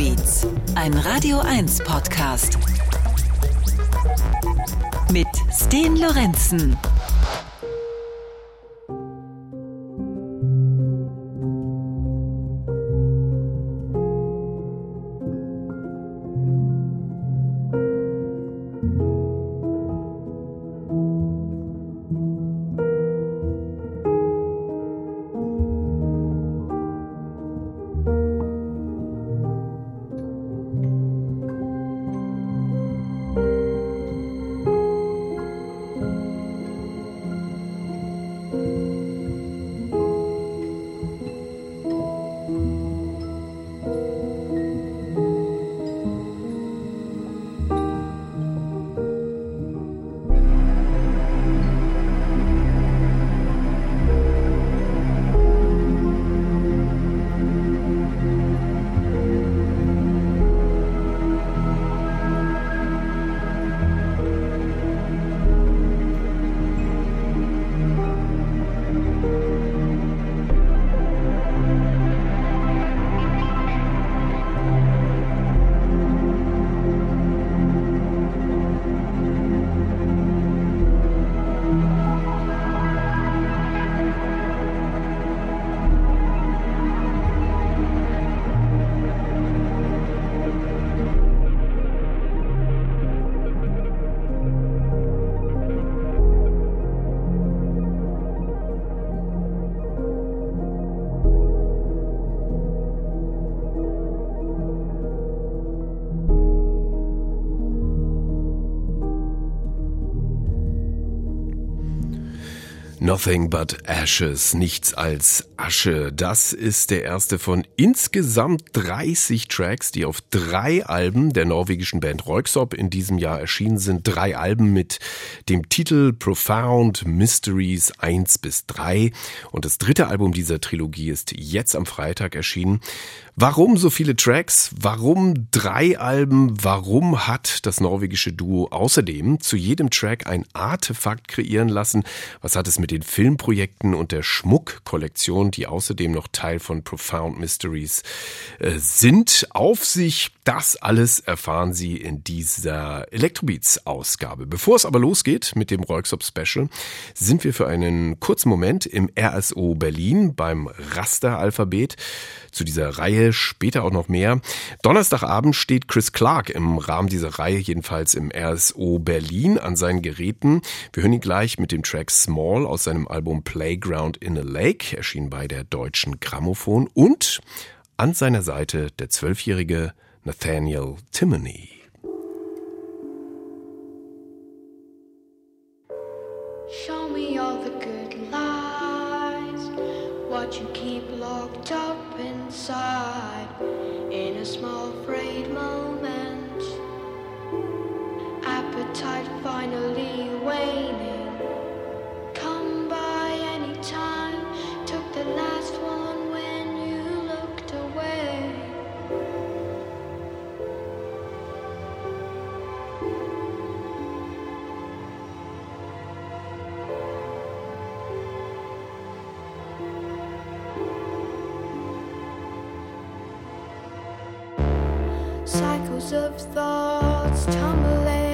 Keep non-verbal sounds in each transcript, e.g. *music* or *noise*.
Electrobeats, ein Radio 1 Podcast. Mit Sten Lorenzen. Nothing but Ashes, nichts als Asche. Das ist der erste von insgesamt 30 Tracks, die auf drei Alben der norwegischen Band Röyksopp in diesem Jahr erschienen sind. Drei Alben mit dem Titel Profound Mysteries 1 bis 3. Und das dritte Album dieser Trilogie ist jetzt am Freitag erschienen. Warum so viele Tracks? Warum drei Alben? Warum hat das norwegische Duo außerdem zu jedem Track ein Artefakt kreieren lassen? Was hat es mit den Filmprojekten und der Schmuckkollektion, die außerdem noch Teil von Profound Mysteries äh, sind, auf sich? Das alles erfahren Sie in dieser Electrobeats-Ausgabe. Bevor es aber losgeht mit dem Royksop Special, sind wir für einen kurzen Moment im RSO Berlin beim Raster-Alphabet zu dieser Reihe, später auch noch mehr. Donnerstagabend steht Chris Clark im Rahmen dieser Reihe, jedenfalls im RSO Berlin, an seinen Geräten. Wir hören ihn gleich mit dem Track Small aus seinem Album Playground in a Lake, erschienen bei der Deutschen Grammophon und an seiner Seite der zwölfjährige Nathaniel Timoney. Show me all the good lies, what you keep locked up inside in a small frayed moment. Appetite finally waning. Of thoughts tumbling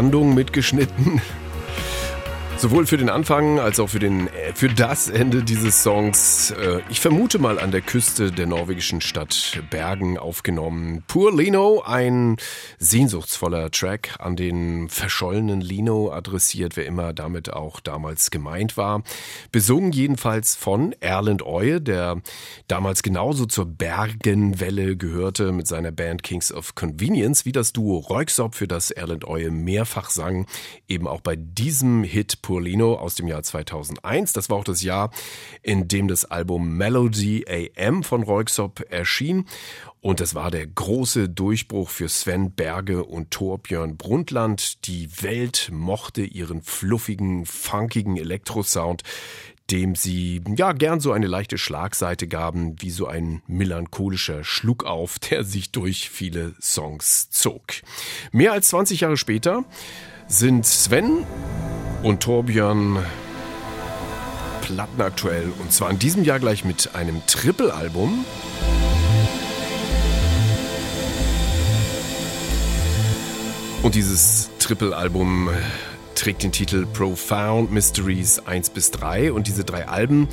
Brandung mitgeschnitten. Sowohl für den Anfang als auch für, den, äh, für das Ende dieses Songs. Äh, ich vermute mal an der Küste der norwegischen Stadt Bergen aufgenommen. Pur Lino, ein sehnsuchtsvoller Track an den verschollenen Lino adressiert, wer immer damit auch damals gemeint war. Besungen jedenfalls von Erland Oye, der damals genauso zur Bergenwelle gehörte mit seiner Band Kings of Convenience, wie das Duo Reuxop, für das Erland Oye mehrfach sang, eben auch bei diesem Hit Purlino aus dem Jahr 2001. Das war auch das Jahr, in dem das Album Melody AM von Reuxop erschien. Und das war der große Durchbruch für Sven Berge und Torbjörn Brundtland. Die Welt mochte ihren fluffigen, funkigen Elektrosound, dem sie ja gern so eine leichte Schlagseite gaben, wie so ein melancholischer Schluckauf, der sich durch viele Songs zog. Mehr als 20 Jahre später sind Sven und Torbjörn plattenaktuell und zwar in diesem Jahr gleich mit einem Triple-Album. Und dieses Triple-Album trägt den Titel Profound Mysteries 1 bis 3 und diese drei Alben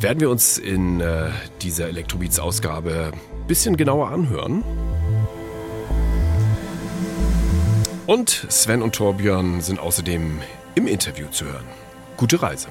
werden wir uns in äh, dieser Electrobeats-Ausgabe ein bisschen genauer anhören. Und Sven und Torbjörn sind außerdem im Interview zu hören. Gute Reise.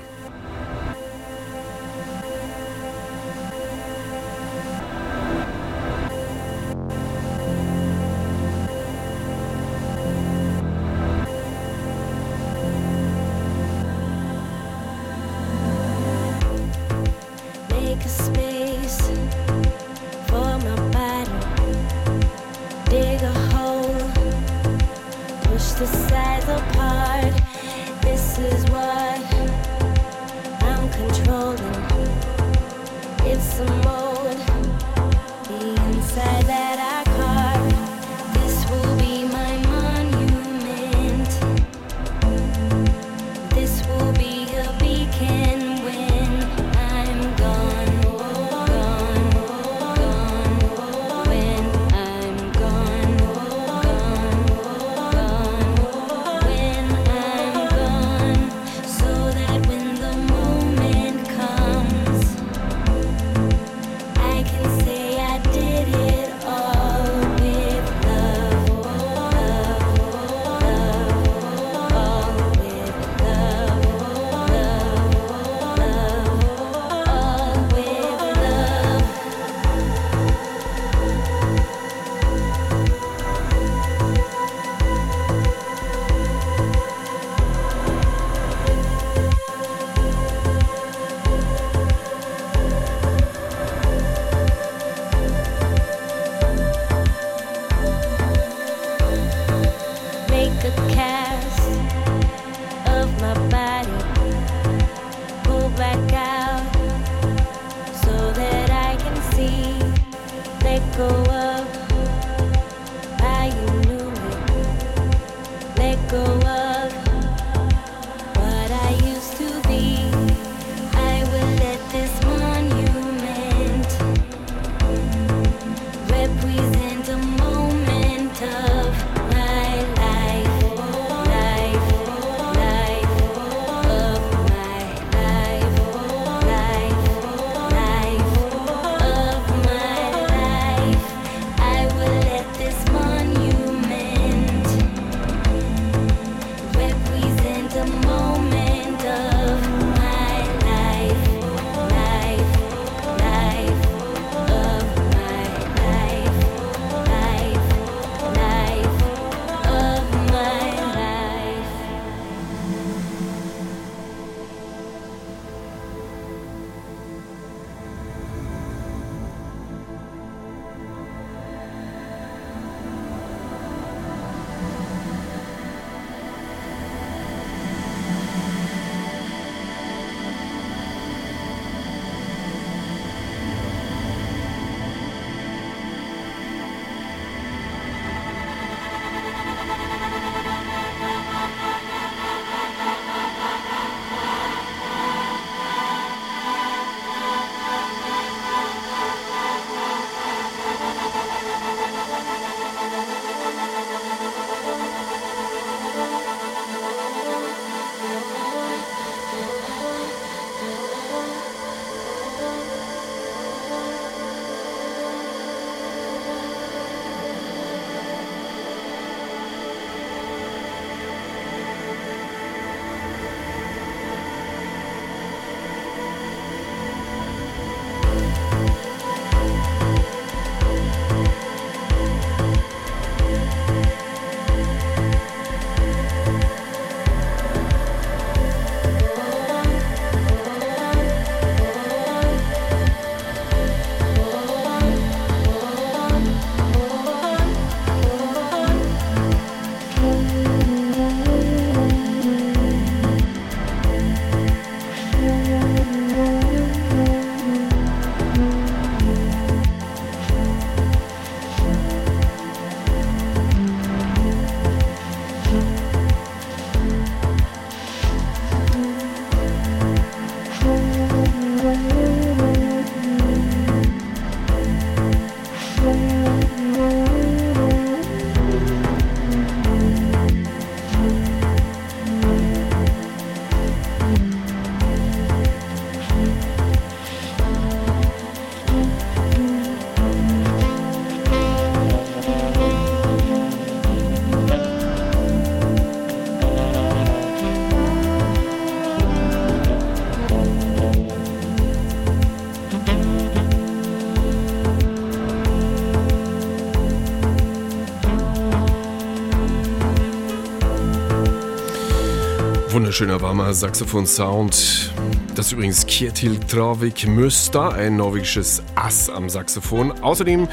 Wunderschöner warmer Saxophon-Sound. Das ist übrigens Kjetil Travik Müster, ein norwegisches Ass am Saxophon. Außerdem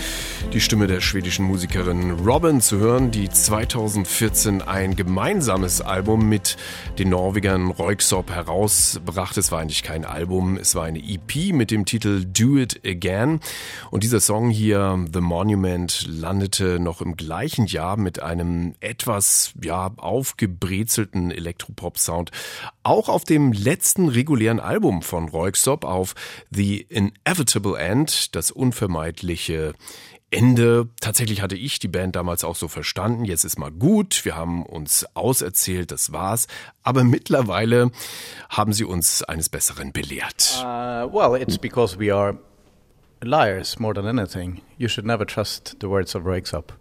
die Stimme der schwedischen Musikerin Robin zu hören, die 2014 ein gemeinsames Album mit den Norwegern Röyksopp herausbrachte. Es war eigentlich kein Album, es war eine EP mit dem Titel Do It Again. Und dieser Song hier, The Monument, landete noch im gleichen Jahr mit einem etwas ja, aufgebrezelten Elektropop-Sound auch auf dem letzten regulären Album von Roykstop auf The Inevitable End, das unvermeidliche Ende. Tatsächlich hatte ich die Band damals auch so verstanden. Jetzt ist mal gut. Wir haben uns auserzählt, das war's. Aber mittlerweile haben sie uns eines Besseren belehrt. Uh, well, it's because we are liars more than anything. You should never trust the words of Röyksopp.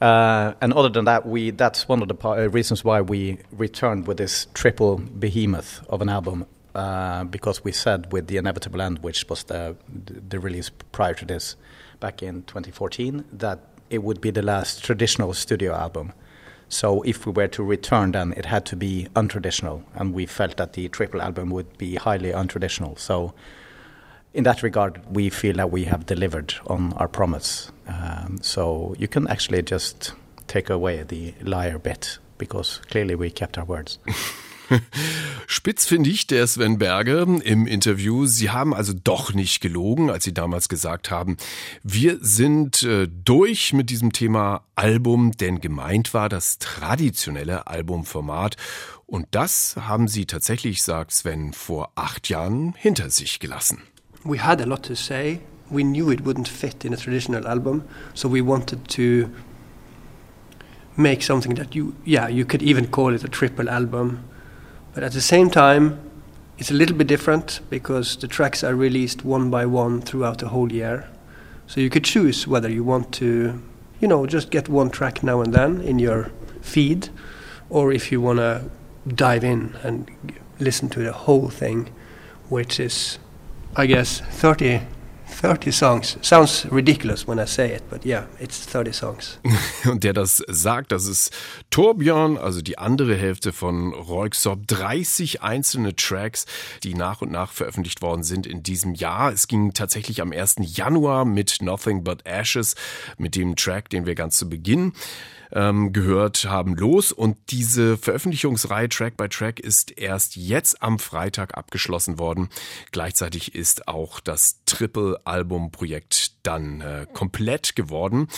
Uh, and other than that, we that's one of the uh, reasons why we returned with this triple behemoth of an album. Uh, because we said with the inevitable end, which was the the release prior to this, back in 2014, that it would be the last traditional studio album. So if we were to return, then it had to be untraditional, and we felt that the triple album would be highly untraditional. So in that regard, we feel that we have delivered on our promise. Um, so you can actually just take away the liar bit because clearly we kept our words. *laughs* *laughs* Spitz finde ich der Sven Berge im Interview. Sie haben also doch nicht gelogen, als Sie damals gesagt haben, wir sind äh, durch mit diesem Thema Album, denn gemeint war das traditionelle Albumformat. Und das haben Sie tatsächlich, sagt Sven, vor acht Jahren hinter sich gelassen. we had a lot to say. We knew it wouldn't fit in a traditional album, so we wanted to make something that you, yeah, you could even call it a triple album. But at the same time, it's a little bit different because the tracks are released one by one throughout the whole year. So you could choose whether you want to, you know, just get one track now and then in your feed, or if you want to dive in and listen to the whole thing, which is I guess 30, 30 songs. Sounds ridiculous when I say it, but yeah, it's 30 songs. *laughs* Und der das sagt, das ist Torbjörn, also die andere Hälfte von Royksop. 30 einzelne Tracks, die nach und nach veröffentlicht worden sind in diesem Jahr. Es ging tatsächlich am 1. Januar mit Nothing But Ashes, mit dem Track, den wir ganz zu Beginn ähm, gehört haben, los. Und diese Veröffentlichungsreihe Track by Track ist erst jetzt am Freitag abgeschlossen worden. Gleichzeitig ist auch das Triple-Album-Projekt dann äh, komplett geworden.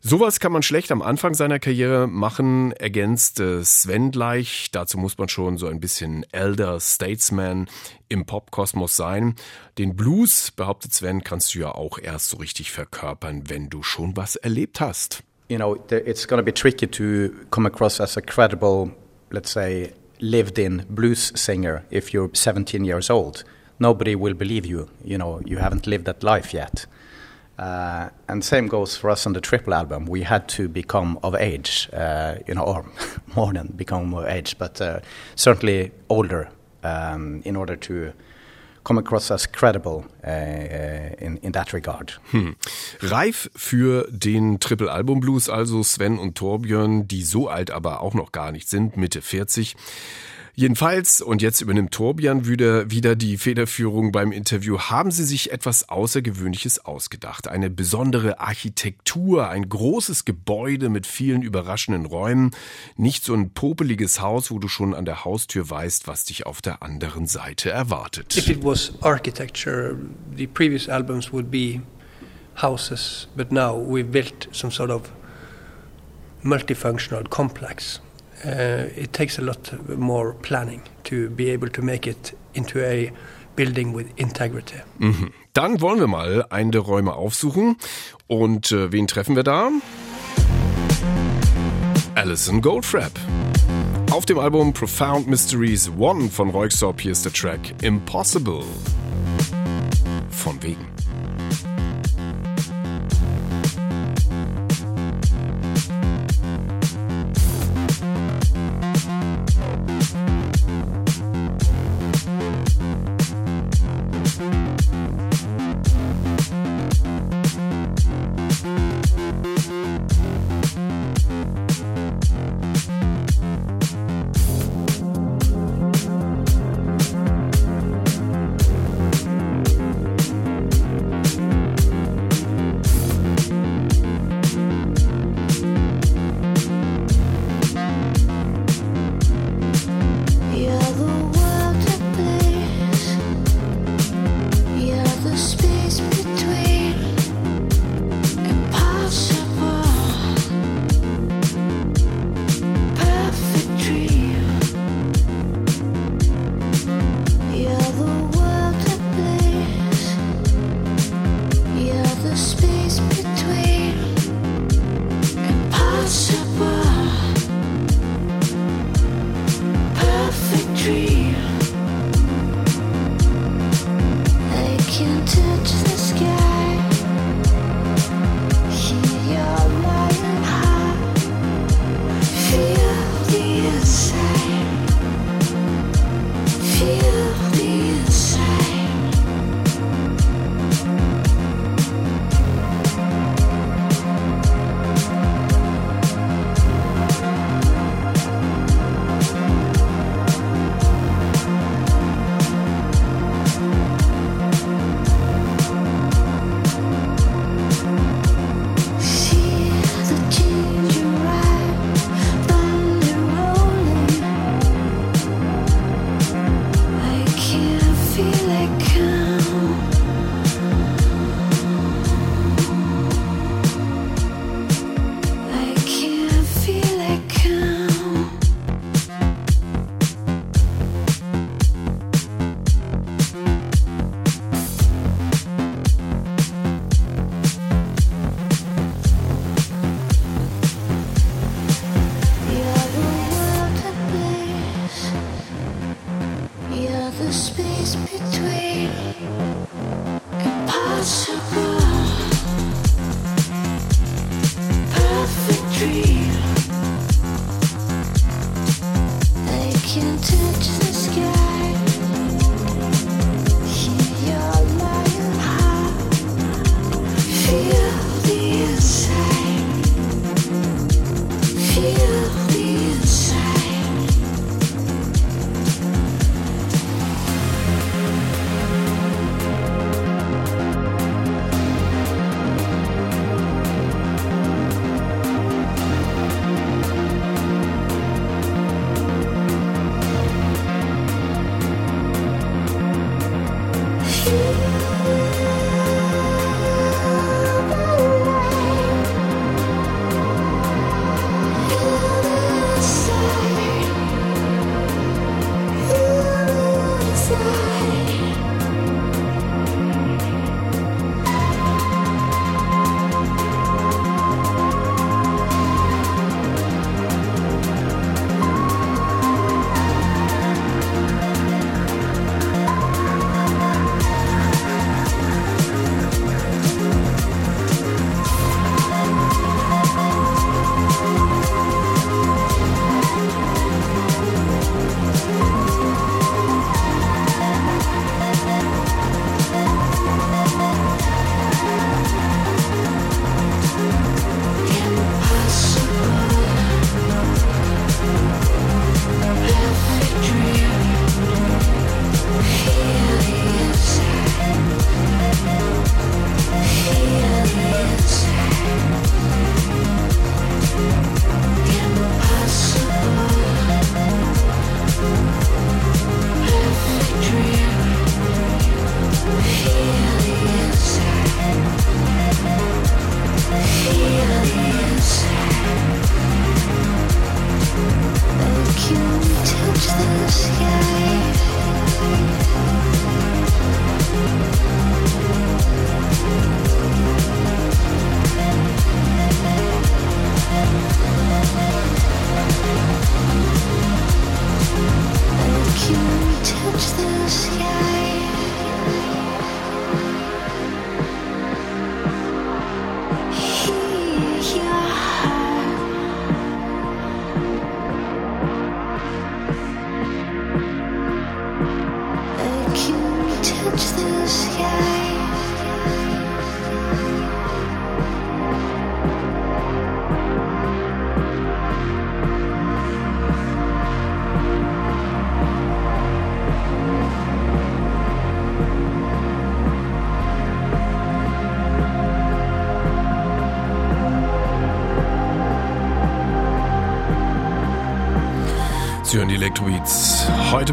Sowas kann man schlecht am Anfang seiner Karriere machen, ergänzt äh, Sven gleich. Dazu muss man schon so ein bisschen Elder Statesman im Popkosmos sein. Den Blues, behauptet Sven, kannst du ja auch erst so richtig verkörpern, wenn du schon was erlebt hast. You know, it's going to be tricky to come across as a credible, let's say, lived in blues singer if you're 17 years old. Nobody will believe you. You know, you haven't lived that life yet. Uh, and same goes for us on the triple album. We had to become of age, uh, you know, or *laughs* more than become of age, but uh, certainly older um, in order to come across as credible uh, in, in that regard. Hm. Reif für den Triple Album Blues, also Sven und Torbjörn, die so alt aber auch noch gar nicht sind, Mitte 40. Jedenfalls, und jetzt übernimmt Torbjörn wieder, wieder die Federführung beim Interview, haben Sie sich etwas Außergewöhnliches ausgedacht. Eine besondere Architektur, ein großes Gebäude mit vielen überraschenden Räumen. Nicht so ein popeliges Haus, wo du schon an der Haustür weißt, was dich auf der anderen Seite erwartet. If it was architecture, the previous albums would be houses, but now we've built some sort of multifunctional complex. Uh, it takes a lot more planning to be able to make it into a building with integrity. Mhm. Dann wollen wir mal einen der Räume aufsuchen. Und äh, wen treffen wir da? Alison Goldfrapp. Auf dem Album Profound Mysteries One von Royksop hier ist der Track Impossible. Von wegen. Mm-hmm.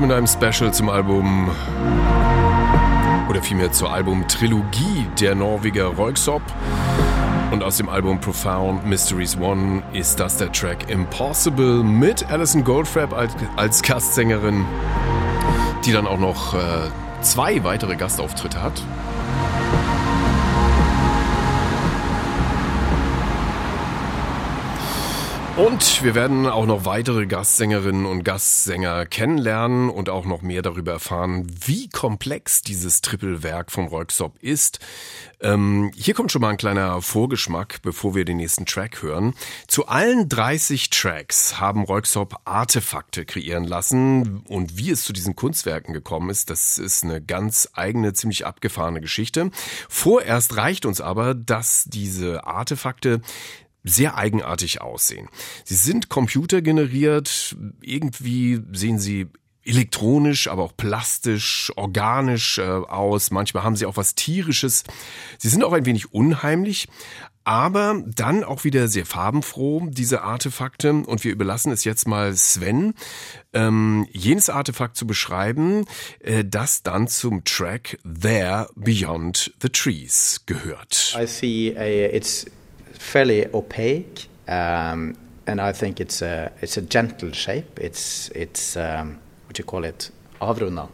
Mit einem Special zum Album oder vielmehr zur Album-Trilogie der Norweger Röyksopp. Und aus dem Album Profound Mysteries One ist das der Track Impossible mit Alison Goldfrapp als, als Gastsängerin, die dann auch noch äh, zwei weitere Gastauftritte hat. Und wir werden auch noch weitere Gastsängerinnen und Gastsänger kennenlernen und auch noch mehr darüber erfahren, wie komplex dieses Trippelwerk von Röyksopp ist. Ähm, hier kommt schon mal ein kleiner Vorgeschmack, bevor wir den nächsten Track hören. Zu allen 30 Tracks haben Röyksopp Artefakte kreieren lassen und wie es zu diesen Kunstwerken gekommen ist, das ist eine ganz eigene, ziemlich abgefahrene Geschichte. Vorerst reicht uns aber, dass diese Artefakte sehr eigenartig aussehen. Sie sind computergeneriert, irgendwie sehen sie elektronisch, aber auch plastisch, organisch äh, aus. Manchmal haben sie auch was tierisches. Sie sind auch ein wenig unheimlich, aber dann auch wieder sehr farbenfroh, diese Artefakte. Und wir überlassen es jetzt mal Sven, ähm, jenes Artefakt zu beschreiben, äh, das dann zum Track There Beyond the Trees gehört. I see a, it's fairly opaque, um, and I think it's a, it's a gentle shape. It's, it's um, what do you call it? Avrunda.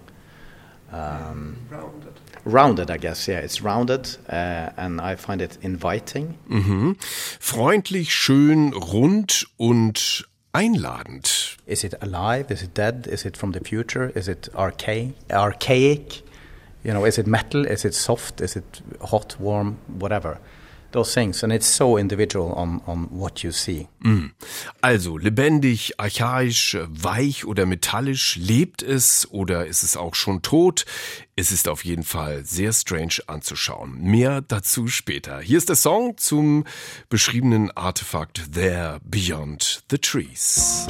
Um, Rounded. rounded, I guess. Yeah, it's rounded, uh, and I find it inviting. Mhm. Freundlich, schön, rund und einladend. Is it alive? Is it dead? Is it from the future? Is it archaic? Archaic? You know, is it metal? Is it soft? Is it hot, warm, whatever? Those things, and it's so individual on on what you see. Mhm. Also lebendig, archaisch, weich oder metallisch, lebt es oder ist es auch schon tot? Es ist auf jeden Fall sehr strange anzuschauen. Mehr dazu später. Hier ist der Song zum beschriebenen Artefakt There Beyond the Trees.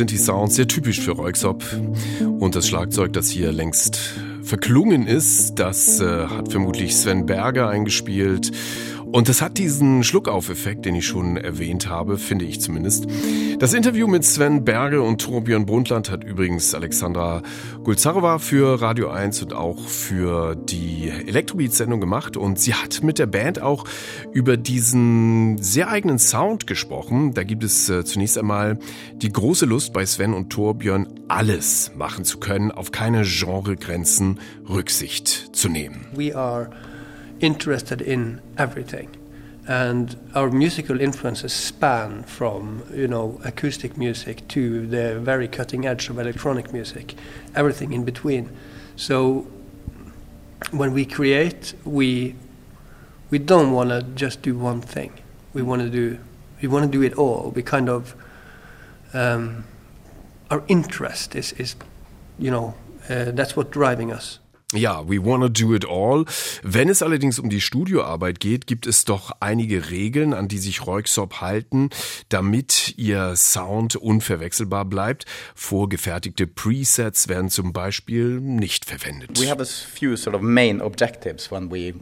Analoge Synthi-Sounds, sehr typisch für Röyksopp. Und das Schlagzeug, das hier längst verklungen ist, das äh, hat vermutlich Sven Berger eingespielt. Und das hat diesen Schluckauf-Effekt, den ich schon erwähnt habe, finde ich zumindest. Das Interview mit Sven Berge und Torbjörn Brundtland hat übrigens Alexandra Gulzarova für Radio 1 und auch für die Elektrobeat-Sendung gemacht. Und sie hat mit der Band auch über diesen sehr eigenen Sound gesprochen. Da gibt es äh, zunächst einmal die große Lust bei Sven und Torbjörn, alles machen zu können, auf keine Genregrenzen Rücksicht zu nehmen. We are interested in everything. And our musical influences span from, you know, acoustic music to the very cutting edge of electronic music, everything in between. So when we create, we we don't want to just do one thing. We want to do we want to do it all. We kind of um, our interest is is you know uh, that's what's driving us. Ja, we wanna do it all. Wenn es allerdings um die Studioarbeit geht, gibt es doch einige Regeln, an die sich Röyksopp halten, damit ihr Sound unverwechselbar bleibt. Vorgefertigte Presets werden zum Beispiel nicht verwendet. We have a few sort of main objectives when we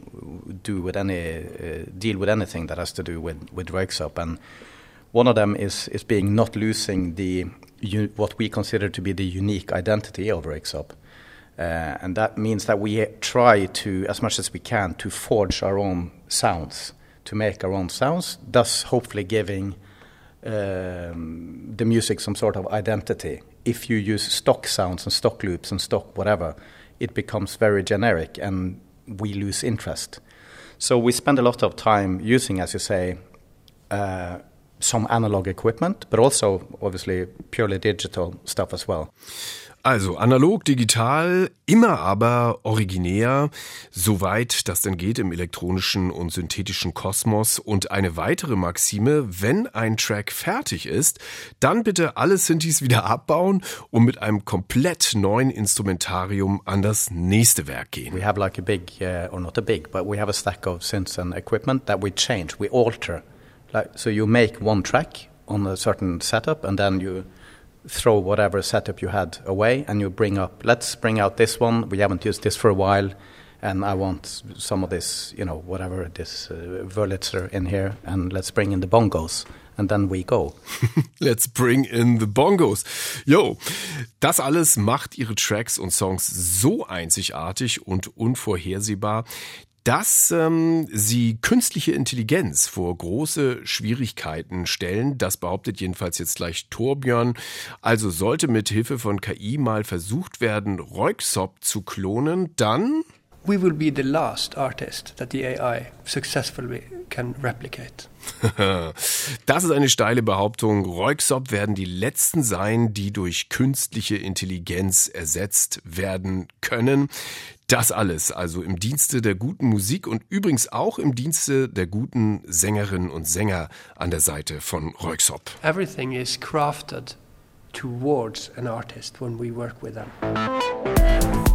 do with any uh, deal with anything that has to do with with Röyksopp, and one of them is is being not losing the what we consider to be the unique identity of Röyksopp. Uh, and that means that we try to, as much as we can, to forge our own sounds, to make our own sounds, thus hopefully giving um, the music some sort of identity. If you use stock sounds and stock loops and stock whatever, it becomes very generic and we lose interest. So we spend a lot of time using, as you say, uh, some analog equipment, but also obviously purely digital stuff as well. Also analog, digital, immer aber originär, soweit das denn geht im elektronischen und synthetischen Kosmos. Und eine weitere Maxime, wenn ein Track fertig ist, dann bitte alle Synthes wieder abbauen und mit einem komplett neuen Instrumentarium an das nächste Werk gehen. We have like a big, uh, or not a big, but we have a stack of synths and equipment that we change, we alter. Like, so you make one track on a certain setup and then you throw whatever setup you had away and you bring up let's bring out this one. We haven't used this for a while and I want some of this you know whatever this uh, Wurlitzer in here and let's bring in the bongos. And then we go. *laughs* Let's bring in the bongos. Yo das alles macht ihre Tracks und Songs so einzigartig und unvorhersehbar dass ähm, sie künstliche Intelligenz vor große Schwierigkeiten stellen. Das behauptet jedenfalls jetzt gleich Torbjörn. Also sollte mit Hilfe von KI mal versucht werden, Röyksopp zu klonen, dann we will be the last artist that the AI successfully can replicate. *laughs* das ist eine steile Behauptung. Röyksopp werden die letzten sein, die durch künstliche Intelligenz ersetzt werden können. Das alles also im Dienste der guten Musik und übrigens auch im Dienste der guten Sängerinnen und Sänger an der Seite von Röyksopp. Everything is crafted towards an artist when we work with them.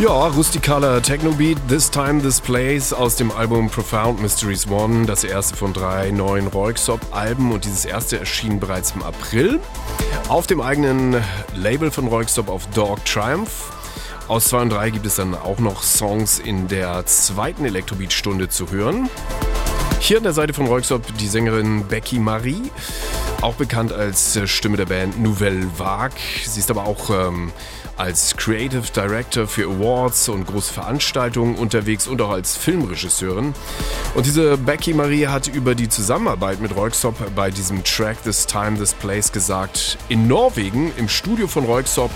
Ja, rustikaler Technobeat, This Time, This Place aus dem Album Profound Mysteries One, das erste von drei neuen Roykstop-Alben und dieses erste erschien bereits im April auf dem eigenen Label von Roykstop auf Dog Triumph. Aus 2 und 3 gibt es dann auch noch Songs in der zweiten Elektrobeat-Stunde zu hören. Hier an der Seite von Roykstop die Sängerin Becky Marie, auch bekannt als Stimme der Band Nouvelle Vague. Sie ist aber auch ähm, als Creative Director für Awards und große Veranstaltungen unterwegs und auch als Filmregisseurin. Und diese Becky Marie hat über die Zusammenarbeit mit Roykstop bei diesem Track This Time, This Place gesagt, in Norwegen im Studio von Roykstop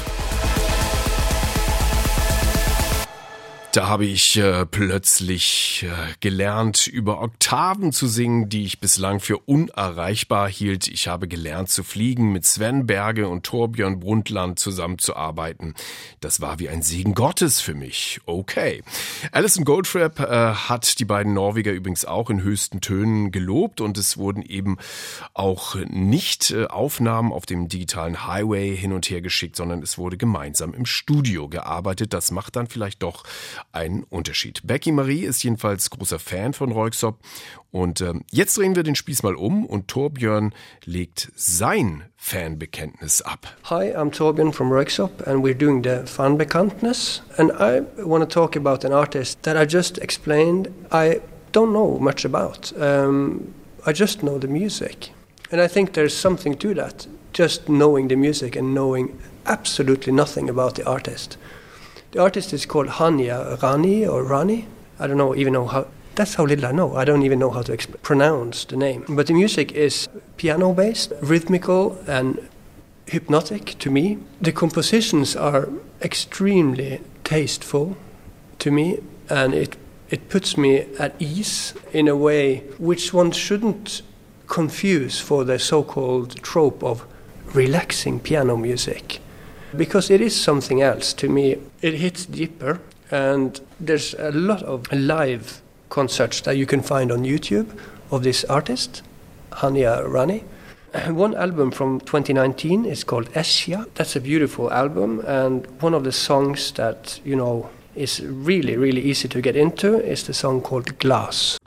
Da habe ich äh, plötzlich äh, gelernt, über Oktaven zu singen, die ich bislang für unerreichbar hielt. Ich habe gelernt zu fliegen, mit Sven Berge und Torbjörn Brundtland zusammenzuarbeiten. Das war wie ein Segen Gottes für mich. Okay. Alison Goldfrapp äh, hat die beiden Norweger übrigens auch in höchsten Tönen gelobt und es wurden eben auch nicht äh, Aufnahmen auf dem digitalen Highway hin und her geschickt, sondern es wurde gemeinsam im Studio gearbeitet. Das macht dann vielleicht doch ein Unterschied. Becky Marie ist jedenfalls großer Fan von Reuxop und äh, jetzt drehen wir den Spieß mal um und Torbjörn legt sein Fanbekenntnis ab. Hi, I'm Torbjörn from Röyksopp and we're doing the Fanbekanntnis and I want to talk about an artist that I just explained I don't know much about. Um, I just know the music. And I think there's something to that, just knowing the music and knowing absolutely nothing about the artist. The artist is called Hanya Rani or Rani. I don't know even know how. That's how little I know. I don't even know how to exp- pronounce the name. But the music is piano based, rhythmical, and hypnotic to me. The compositions are extremely tasteful to me, and it it puts me at ease in a way which one shouldn't confuse for the so-called trope of relaxing piano music because it is something else to me. It hits deeper, and there's a lot of live concerts that you can find on YouTube of this artist, Hania Rani. *clears throat* One album from 2019 is called Essia. That's a beautiful album, and one of the songs that you know is really, really easy to get into is the song called Glass.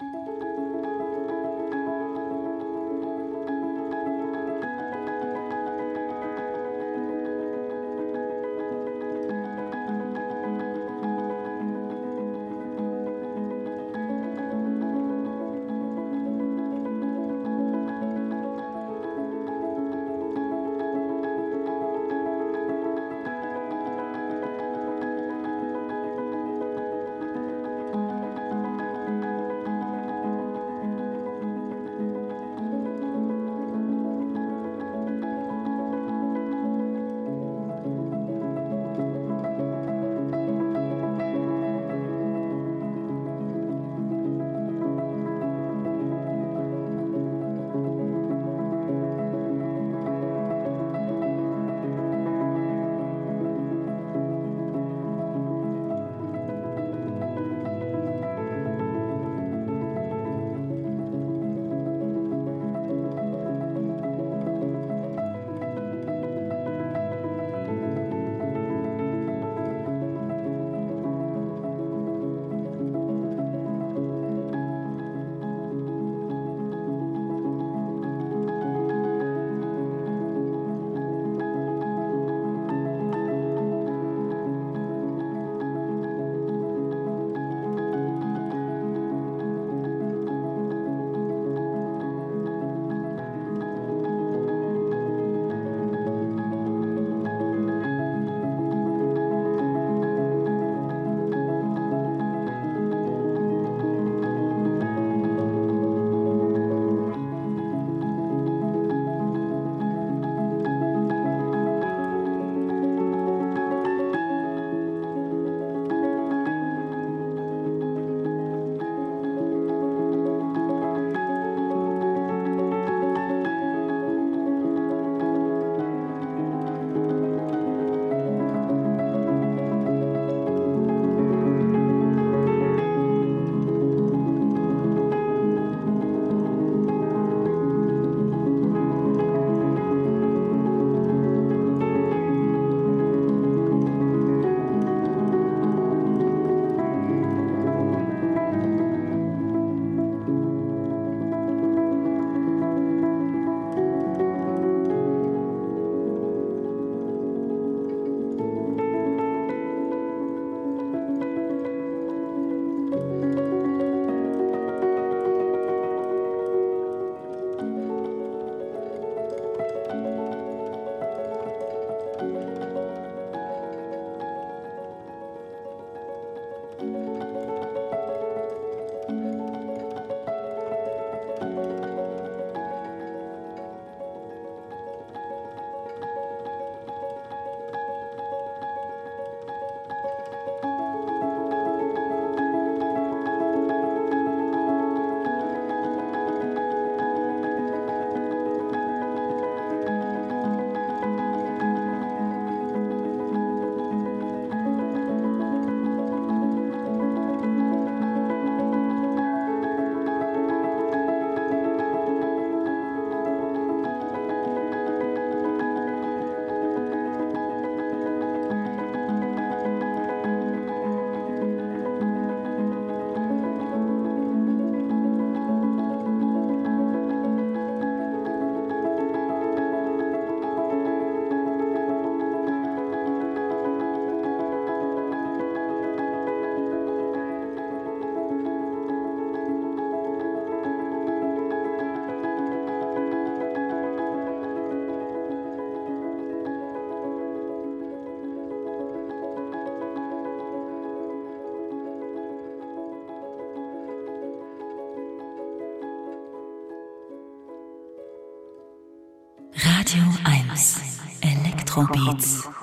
Elektrobeats. Musik,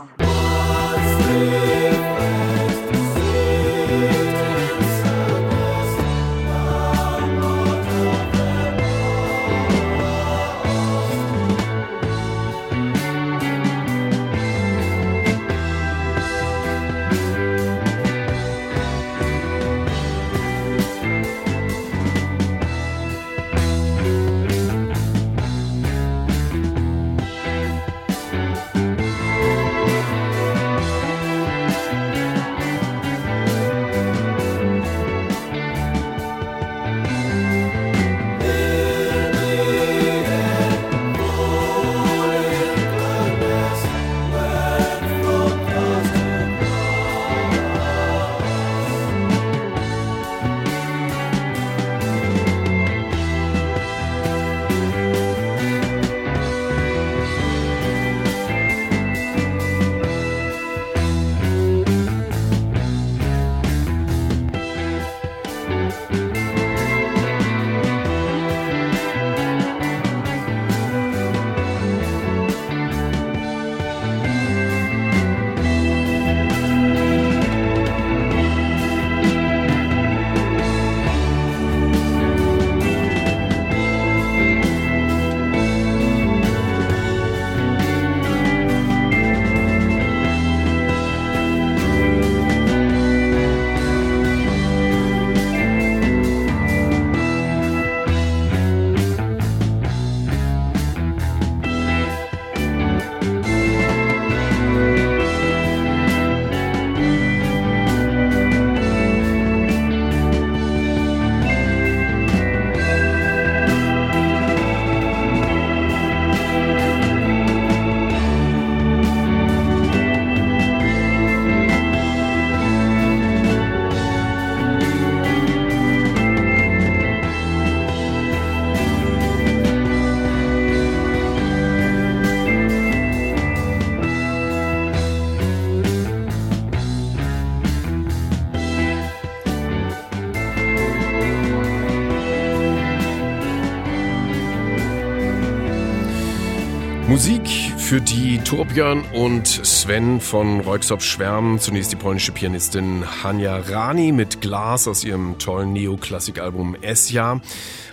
die Torbjörn und Sven von Reuxop schwärmen. Zunächst die polnische Pianistin Hania Rani mit Glas aus ihrem tollen Neoklassikalbum Esja.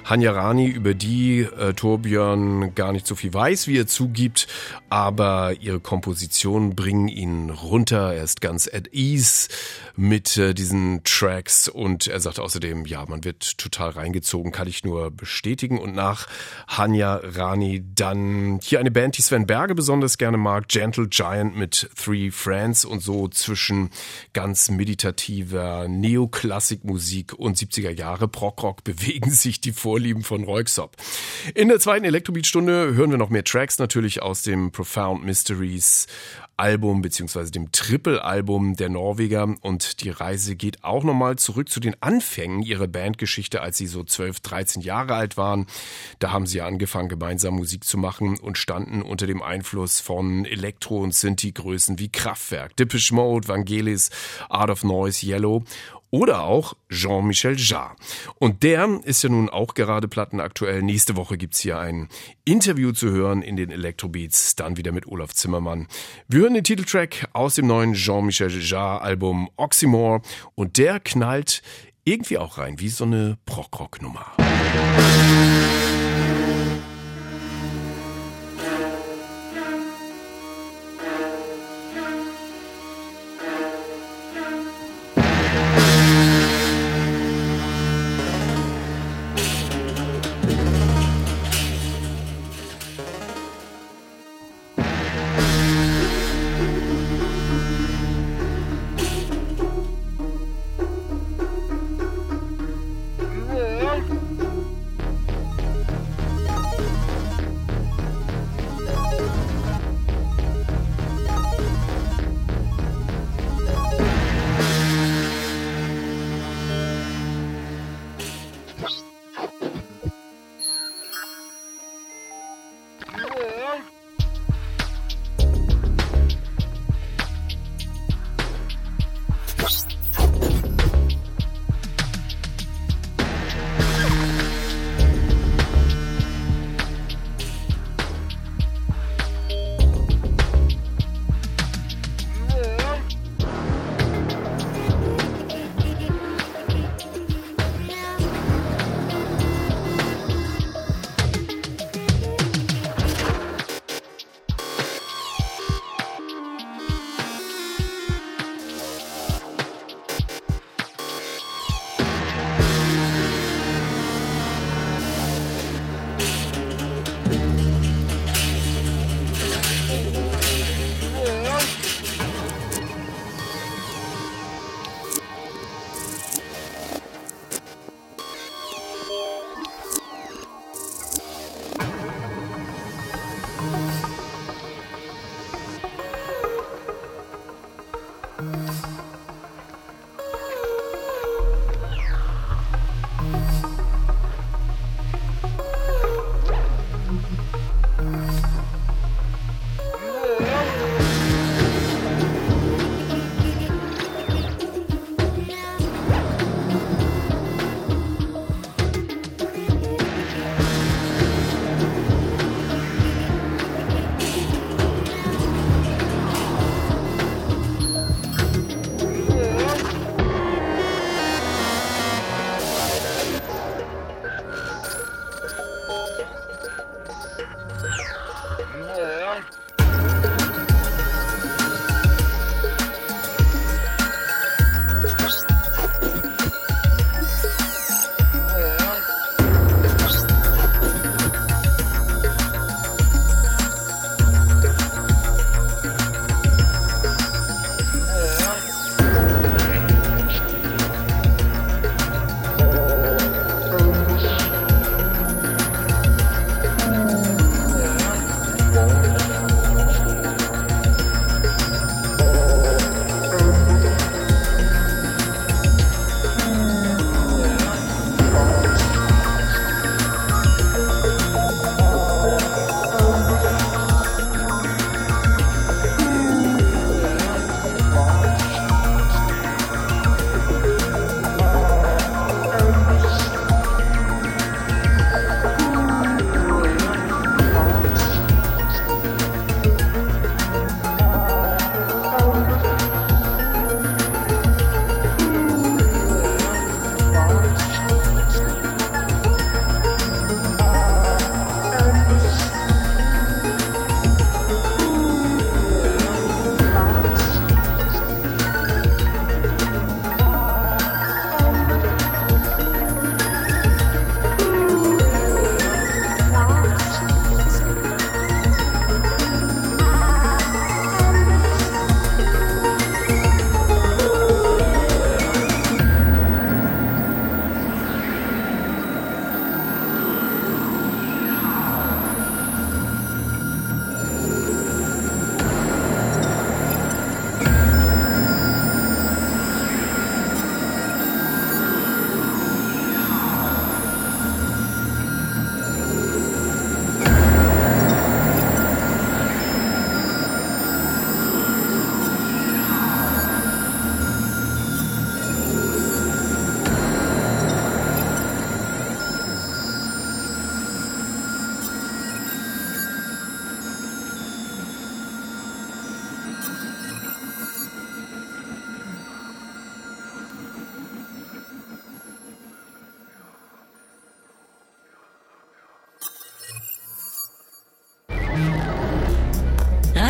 Hanja Rani, über die äh, Torbjörn gar nicht so viel weiß, wie er zugibt, aber ihre Kompositionen bringen ihn runter. Er ist ganz at ease mit äh, diesen Tracks und er sagt außerdem, ja, man wird total reingezogen, kann ich nur bestätigen. Und nach Hanja Rani dann hier eine Band, die Sven Berge besonders gerne mag, Gentle Giant mit Three Friends und so zwischen ganz meditativer Neoklassikmusik und 70er Jahre Prog-Rock *laughs* bewegen sich die Vorlieben von Reuxop. In der zweiten Elektrobeat-Stunde hören wir noch mehr Tracks natürlich aus dem Profound Mysteries Album beziehungsweise dem Triple-Album der Norweger und die Reise geht auch nochmal zurück zu den Anfängen ihrer Bandgeschichte, als sie so 12, 13 Jahre alt waren. Da haben sie angefangen, gemeinsam Musik zu machen und standen unter dem Einfluss von Elektro- und Synthi-Größen wie Kraftwerk, Depeche Mode, Vangelis, Art of Noise, Yellow oder auch Jean-Michel Jarre. Und der ist ja nun auch gerade plattenaktuell. Nächste Woche gibt's hier ein Interview zu hören in den Electrobeats, dann wieder mit Olaf Zimmermann. Wir hören den Titeltrack aus dem neuen Jean-Michel Jarre Album Oxymore und der knallt irgendwie auch rein, wie so eine Prog-Rock-Nummer.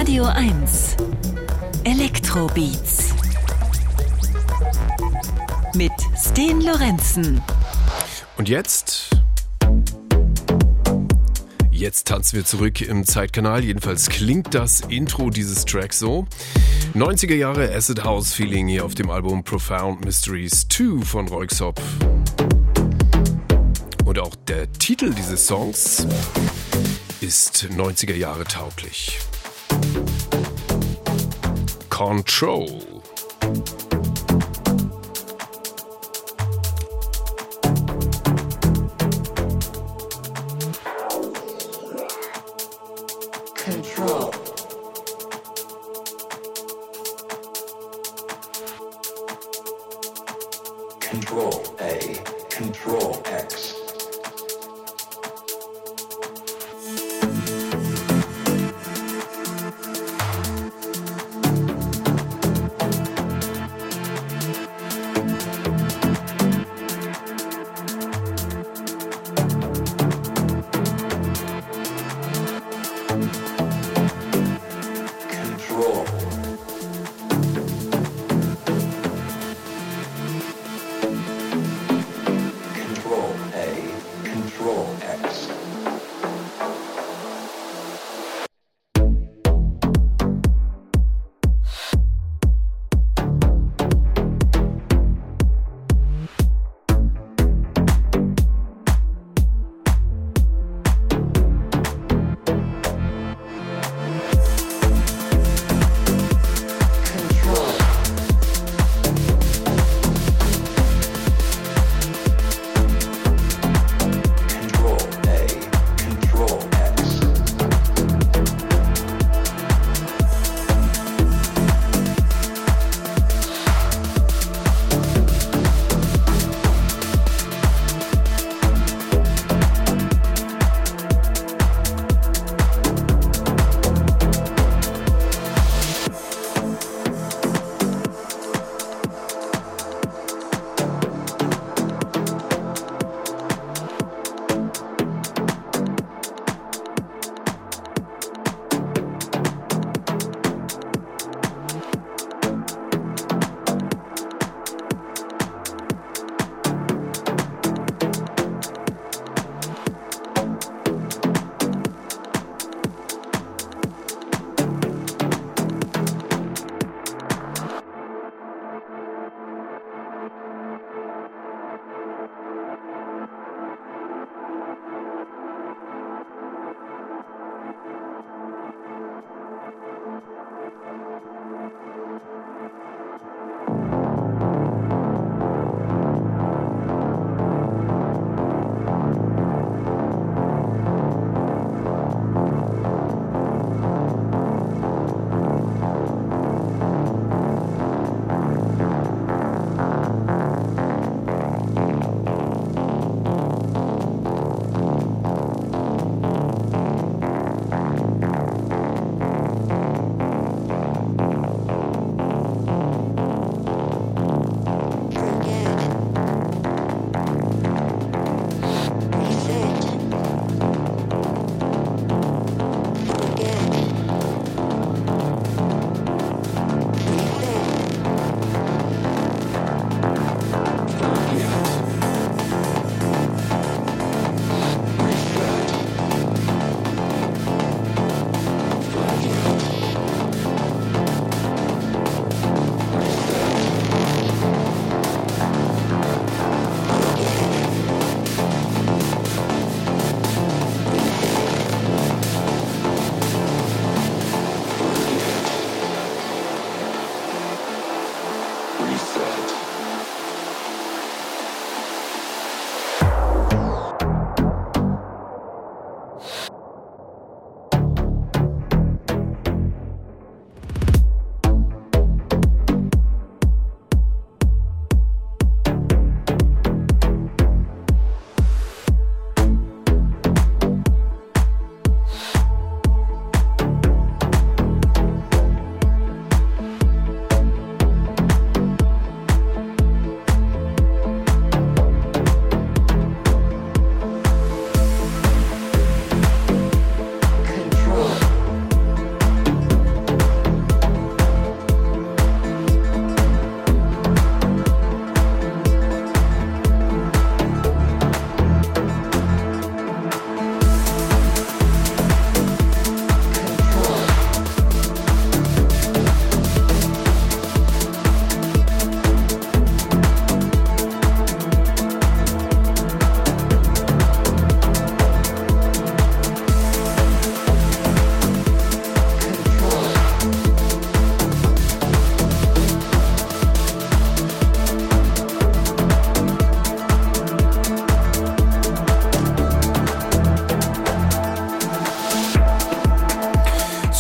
Radio 1 Elektrobeats mit Sten Lorenzen. Und jetzt? Jetzt tanzen wir zurück im Zeitkanal. Jedenfalls klingt das Intro dieses Tracks so. 90er Jahre Acid House Feeling hier auf dem Album Profound Mysteries 2 von Roixop. Und auch der Titel dieses Songs ist 90er Jahre tauglich. Control.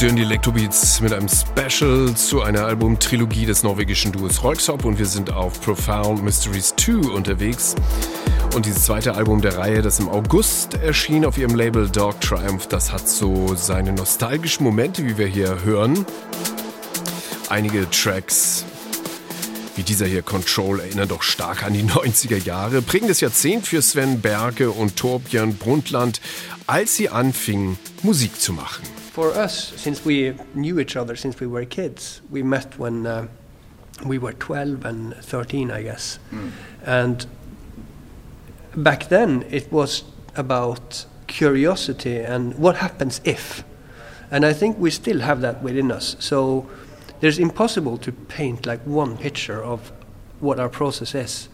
Hören die Electrobeats mit einem Special zu einer Albumtrilogie des norwegischen Duos Röyksopp und wir sind auf Profound Mysteries 2 unterwegs. Und dieses zweite Album der Reihe, das im August erschien auf ihrem Label Dog Triumph, das hat so seine nostalgischen Momente, wie wir hier hören. Einige Tracks wie dieser hier Control erinnern doch stark an die *laughs* 90er Jahre. Prägendes Jahrzehnt für Sven Berge und Torbjörn Brundtland, als sie anfingen, Musik zu machen. For us, since we knew each other since we were kids, we met when uh, we were 12 and 13, I guess. And back then, it was about curiosity and what happens if. And I think we still have that within us. So there's impossible to paint like one picture of what our process is.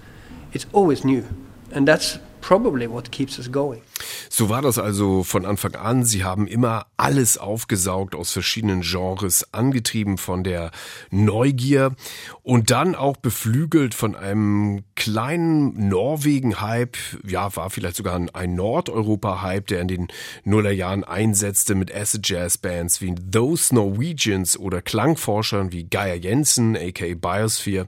It's always new. And that's probably what keeps us going. So war das also von Anfang an. Sie haben immer alles aufgesaugt aus verschiedenen Genres, angetrieben von der Neugier und dann auch beflügelt von einem kleinen Norwegen-Hype. Ja, war vielleicht sogar ein Nordeuropa-Hype, der in den Nullerjahren einsetzte mit Acid-Jazz-Bands wie Those Norwegians oder Klangforschern wie Geir Jensen, aka Biosphere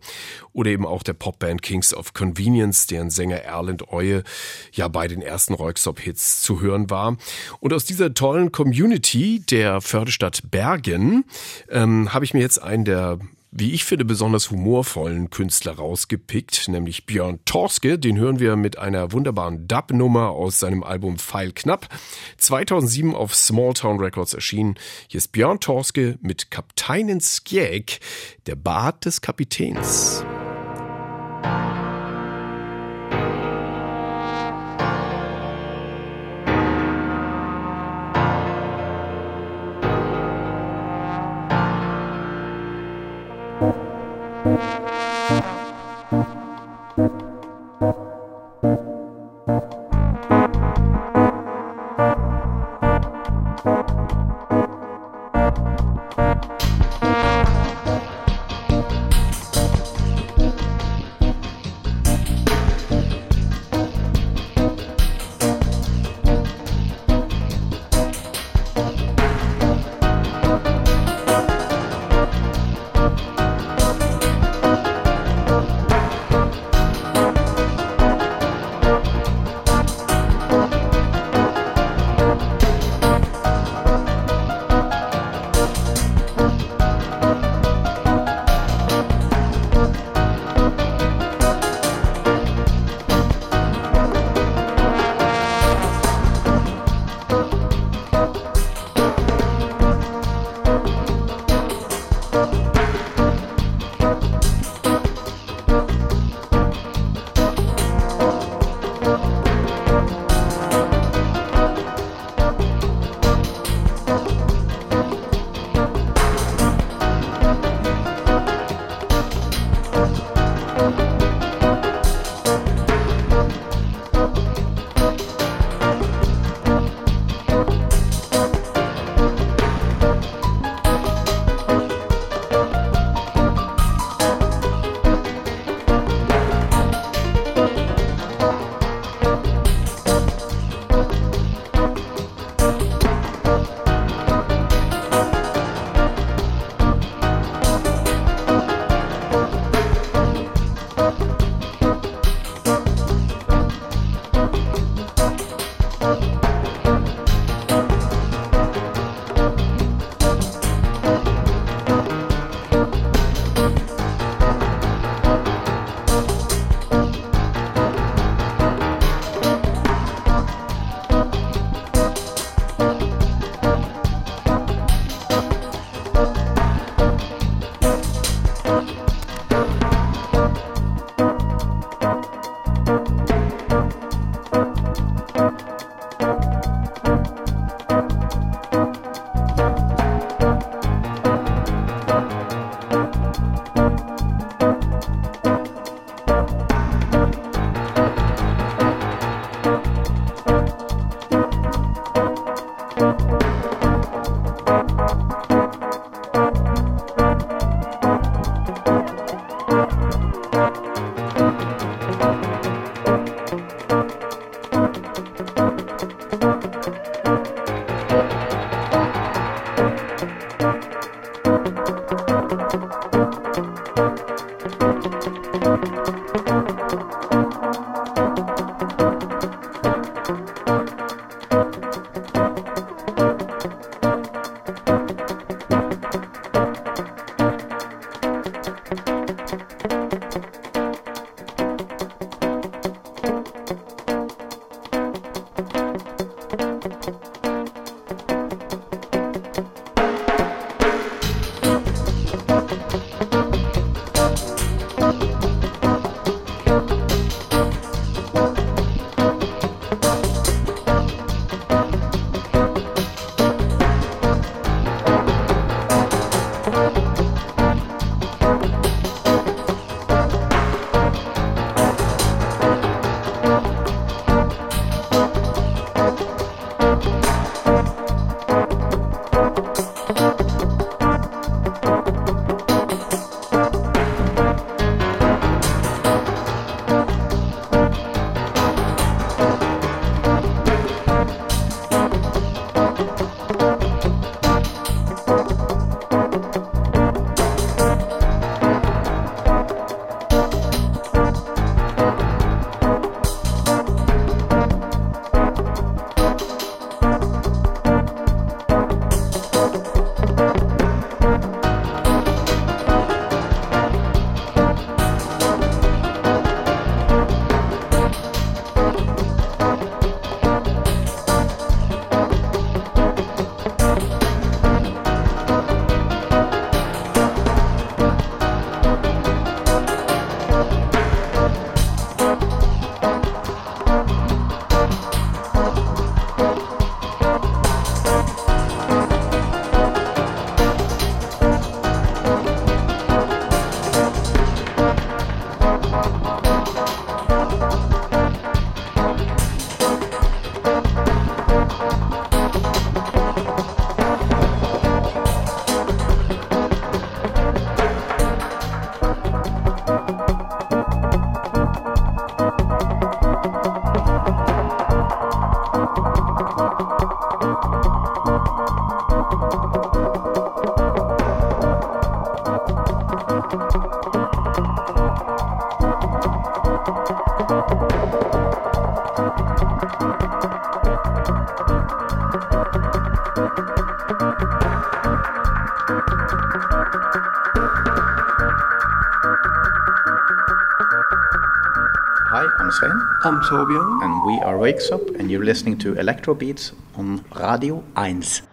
oder eben auch der Popband Kings of Convenience, deren Sänger Erland Eue ja bei den ersten Roykstop-Hits zu hören war. Und aus dieser tollen Community der Förderstadt Bergen ähm, habe ich mir jetzt einen der wie ich finde, besonders humorvollen Künstler rausgepickt, nämlich Björn Torske. Den hören wir mit einer wunderbaren Dub-Nummer aus seinem Album Pfeil knapp. 2007 auf Smalltown Records erschienen. Hier ist Björn Torske mit Kapteinen Skjek, der Bart des Kapitäns. And we are Wakes Up, and you're listening to Electro Beats on Radio 1.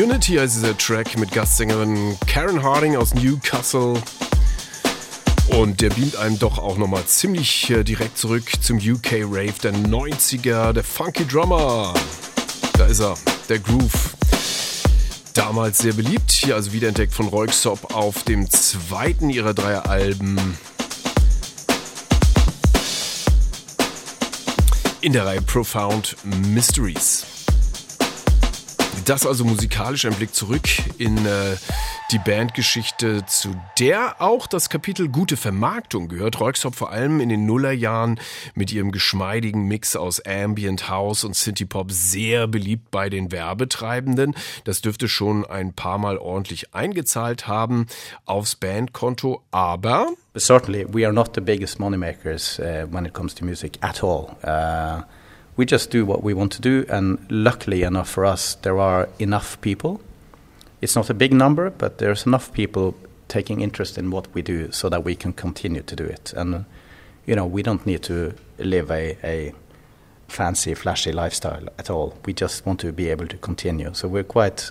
Unity heißt dieser Track mit Gastsängerin Karen Harding aus Newcastle. Und der beamt einem doch auch nochmal ziemlich äh, direkt zurück zum UK Rave der 90er, der Funky Drummer. Da ist er, der Groove. Damals sehr beliebt, hier also wiederentdeckt von Royksop auf dem zweiten ihrer drei Alben. In der Reihe Profound Mysteries. Das also musikalisch ein Blick zurück in äh, die Bandgeschichte, zu der auch das Kapitel gute Vermarktung gehört. Royksop vor allem in den Nullerjahren mit ihrem geschmeidigen Mix aus Ambient House und Synthie-Pop sehr beliebt bei den Werbetreibenden. Das dürfte schon ein paar Mal ordentlich eingezahlt haben aufs Bandkonto, aber certainly, we are not the biggest moneymakers uh, when it comes to music at all. Uh, we just do what we want to do, and luckily enough for us, there are enough people. It's not a big number, but there's enough people taking interest in what we do so that we can continue to do it. And, you know, we don't need to live a, a fancy, flashy lifestyle at all. We just want to be able to continue. So we're quite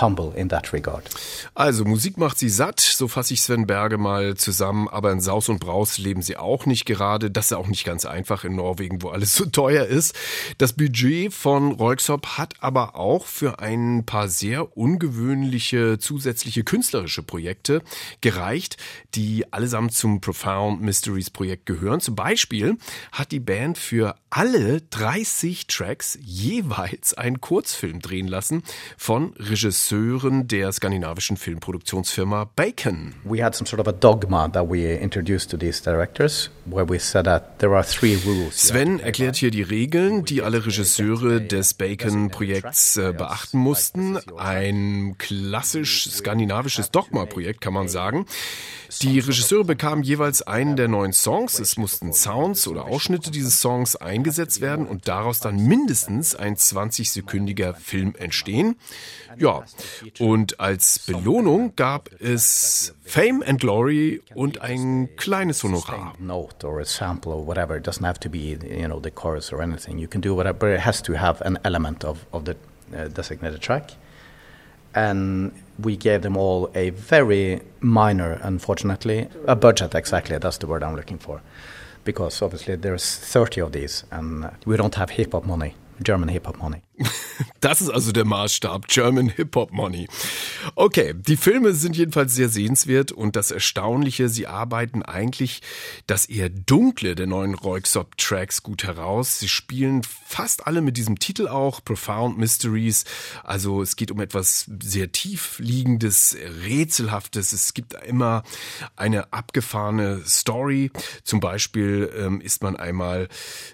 humble in that regard. Also Musik macht sie satt, so fasse ich Sven Berge mal zusammen, aber in Saus und Braus leben sie auch nicht gerade. Das ist auch nicht ganz einfach in Norwegen, wo alles *laughs* so teuer ist. Das Budget von Royksop hat aber auch für ein paar sehr ungewöhnliche zusätzliche künstlerische Projekte gereicht, die allesamt zum Profound Mysteries Projekt gehören. Zum Beispiel hat die Band für alle 30 Tracks jeweils einen Kurzfilm drehen lassen von Regisseuren der skandinavischen Filmproduktionsfirma Bacon. We had some sort of a dogma that we introduced to these directors, where we said that there are three rules. Sven erklärt hier die Regeln, die alle Regisseure des Bacon-Projekts äh, beachten mussten. Ein klassisch skandinavisches Dogma-Projekt, kann man sagen. Die Regisseure bekamen jeweils einen der neuen Songs. Es mussten Sounds oder Ausschnitte dieses Songs eingesetzt werden und daraus dann mindestens ein 20-sekündiger Film entstehen. Ja, und als Belohnung gab es Fame and Glory und ein kleines Honorar. Uh, track. And we gave them all a very minor, unfortunately, a budget exactly. That's the word I'm looking for, because obviously there's 30 of these, and we don't have hip hop money, German hip hop money. *laughs* Das ist also der Maßstab German Hip Hop Money. Okay, die Filme sind jedenfalls sehr sehenswert und das Erstaunliche, sie arbeiten eigentlich das eher dunkle der neuen Royksop Tracks gut heraus. Sie spielen fast alle mit diesem Titel auch Profound Mysteries. Also es geht um etwas sehr tief liegendes, rätselhaftes. Es gibt immer eine abgefahrene Story. Zum Beispiel ähm, ist man einmal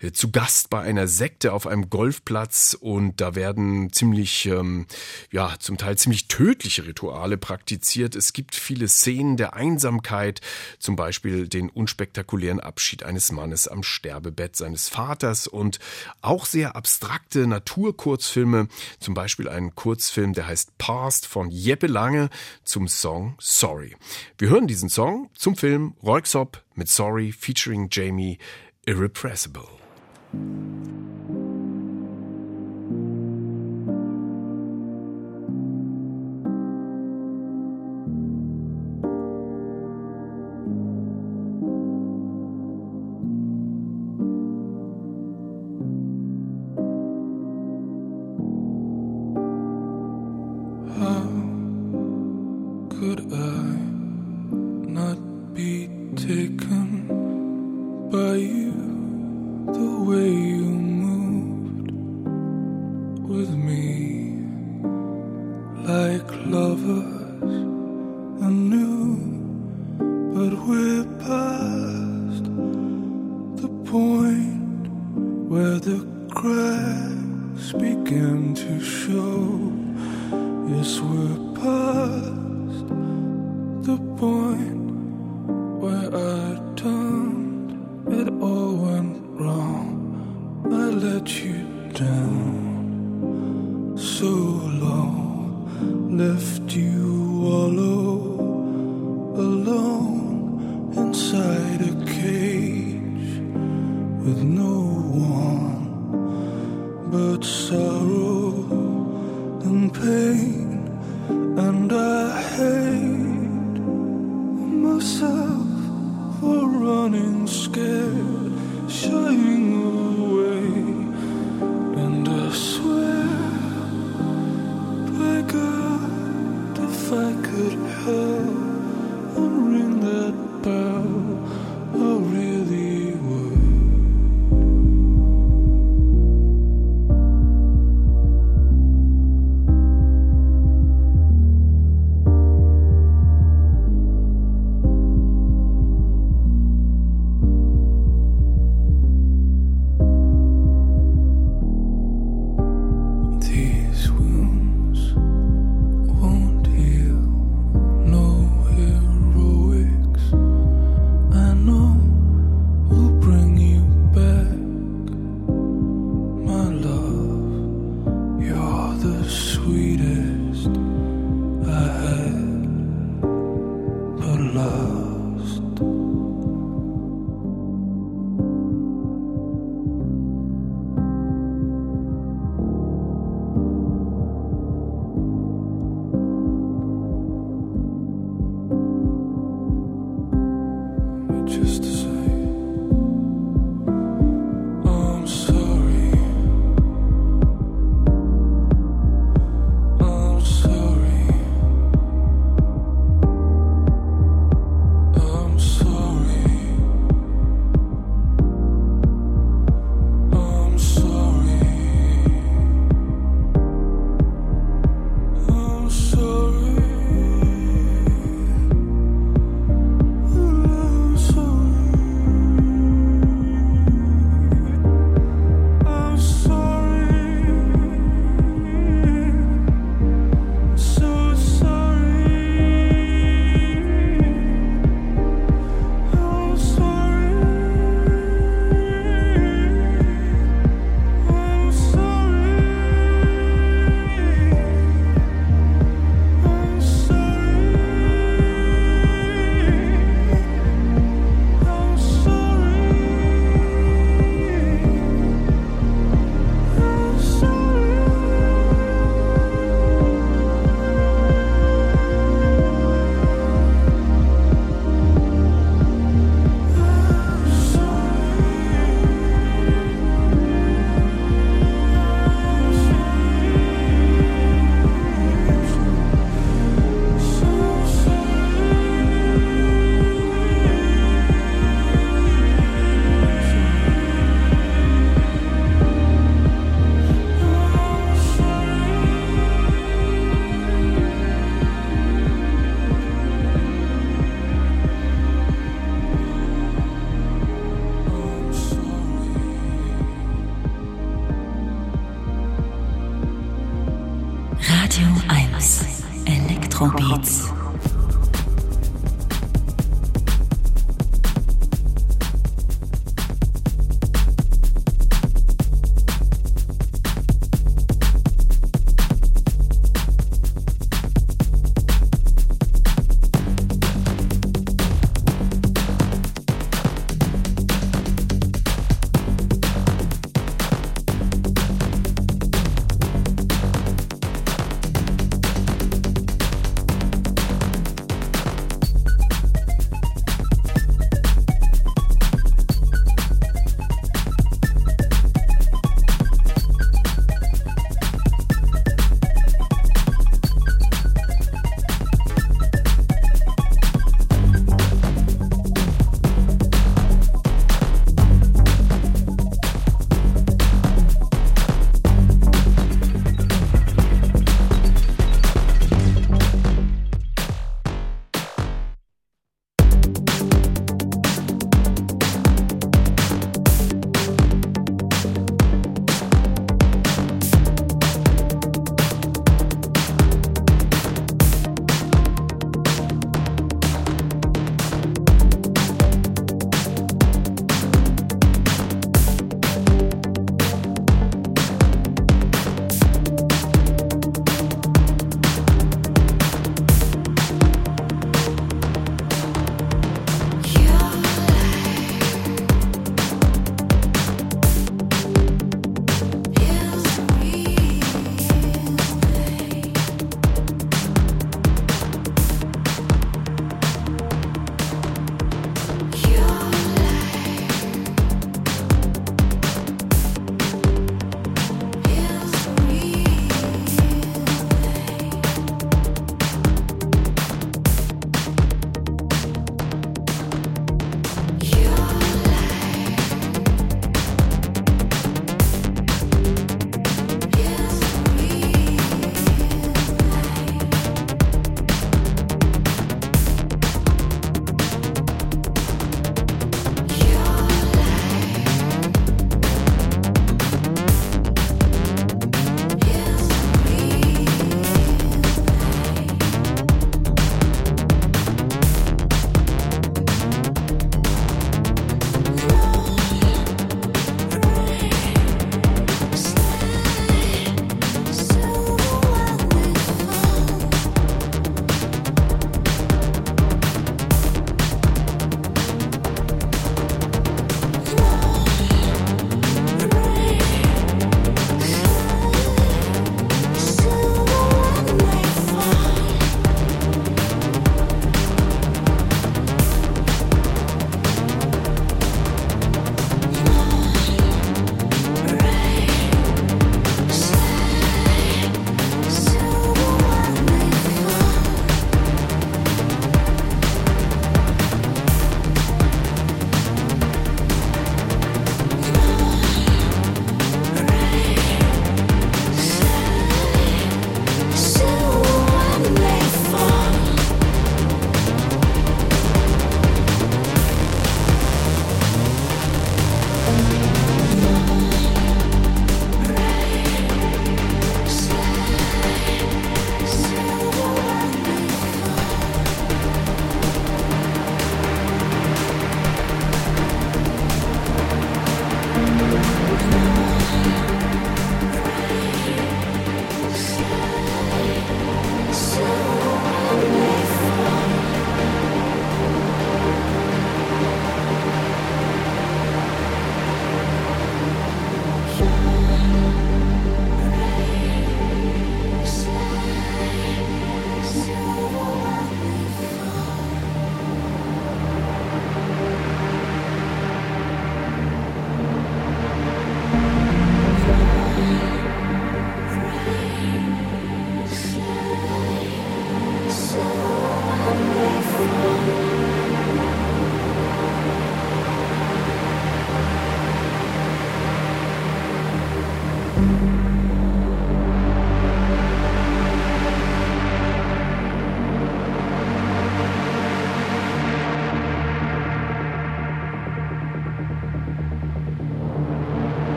äh, zu Gast bei einer Sekte auf einem Golfplatz und da werden ziemlich, ähm, ja, zum Teil ziemlich tödliche Rituale praktiziert. Es gibt viele Szenen der Einsamkeit, zum Beispiel den unspektakulären Abschied eines Mannes am Sterbebett seines Vaters und auch sehr abstrakte Naturkurzfilme, zum Beispiel einen Kurzfilm, der heißt Past von Jeppe Lange zum Song Sorry. Wir hören diesen Song zum Film Royksop mit Sorry featuring Jamie Irrepressible.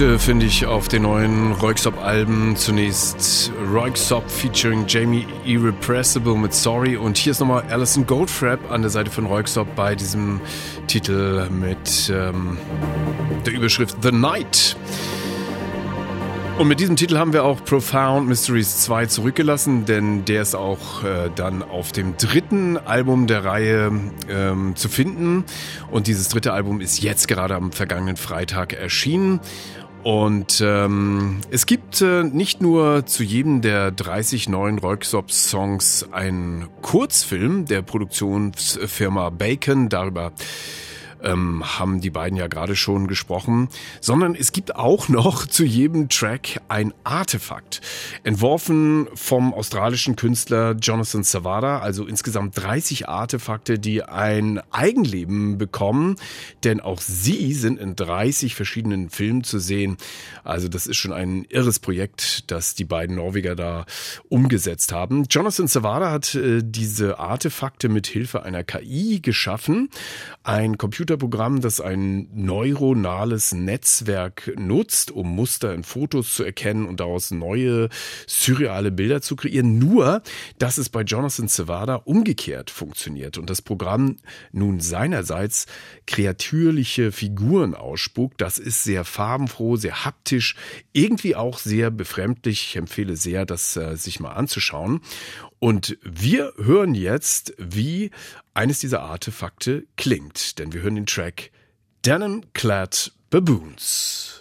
Höhepunkte finde ich auf den neuen Royksop-Alben. Zunächst Royksop featuring Jamie Irrepressible mit Sorry und hier ist nochmal Alison Goldfrapp an der Seite von Royksop bei diesem Titel mit ähm, der Überschrift The Night. Und mit diesem Titel haben wir auch Profound Mysteries 2 zurückgelassen, denn der ist auch äh, dann auf dem dritten Album der Reihe ähm, zu finden. Und dieses dritte Album ist jetzt gerade am vergangenen Freitag erschienen. Und ähm, es gibt äh, nicht nur zu jedem der 30 neuen Royksop-Songs einen Kurzfilm der Produktionsfirma Bacon, darüber ähm, haben die beiden ja gerade schon gesprochen, sondern es gibt auch noch *laughs* zu jedem Track ein Artefakt. Entworfen vom australischen Künstler Jonathan Savada, also insgesamt 30 Artefakte, die ein Eigenleben bekommen, denn auch sie sind in 30 verschiedenen Filmen zu sehen. Also das ist schon ein irres Projekt, das die beiden Norweger da umgesetzt haben. Jonathan Savada hat äh, diese Artefakte mit Hilfe einer KI geschaffen, ein Computerprogramm, das ein neuronales Netzwerk nutzt, um Muster in Fotos zu erkennen und daraus neue surreale Bilder zu kreieren. Nur, dass es bei Jonathan Savada umgekehrt funktioniert und das Programm nun seinerseits kreatürliche Figuren ausspuckt. Das ist sehr farbenfroh, sehr haptisch, irgendwie auch sehr befremdlich. Ich empfehle sehr, das äh, sich mal anzuschauen. Und wir hören jetzt, wie eines dieser Artefakte klingt, denn wir hören den Track Denim Clad Baboons.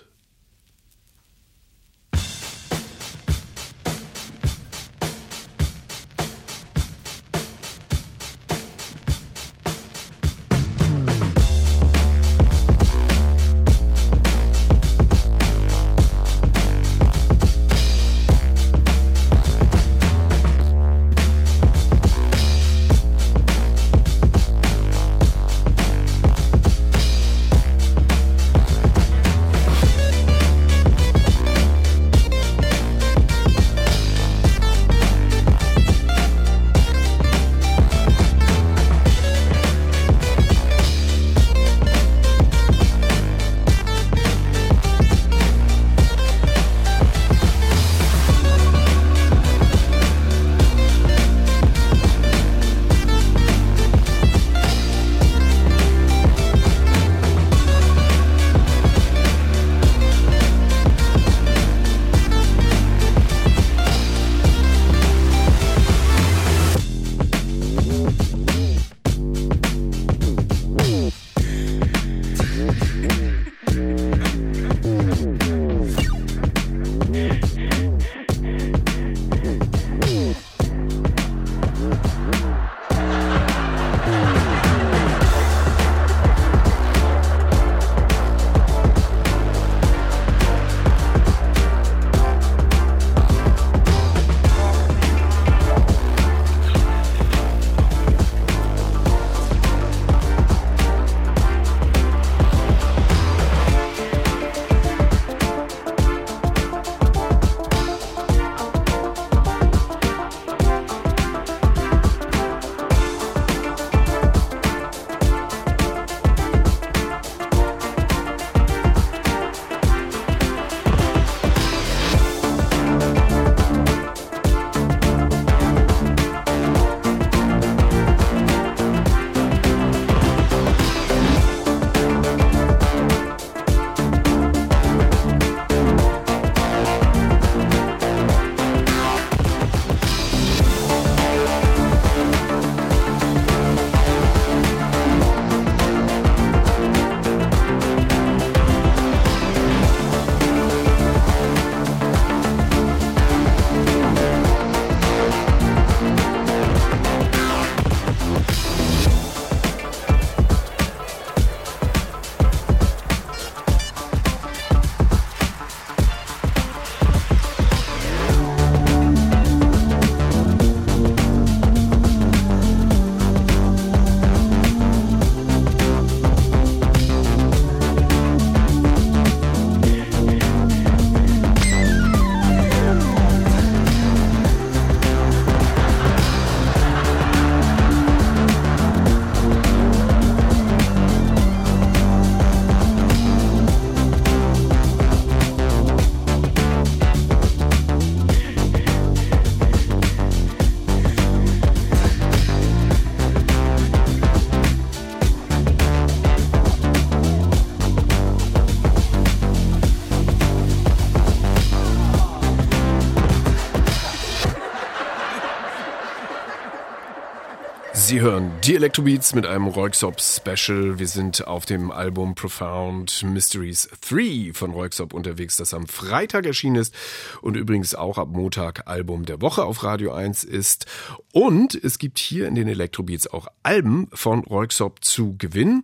Sie hören die Electrobeats mit einem Royksop Special. Wir sind auf dem Album Profound Mysteries 3 von Royksop unterwegs, das am Freitag erschienen ist und übrigens auch ab Montag Album der Woche auf Radio 1 ist. Und es gibt hier in den Electrobeats auch Alben von Royksop zu gewinnen.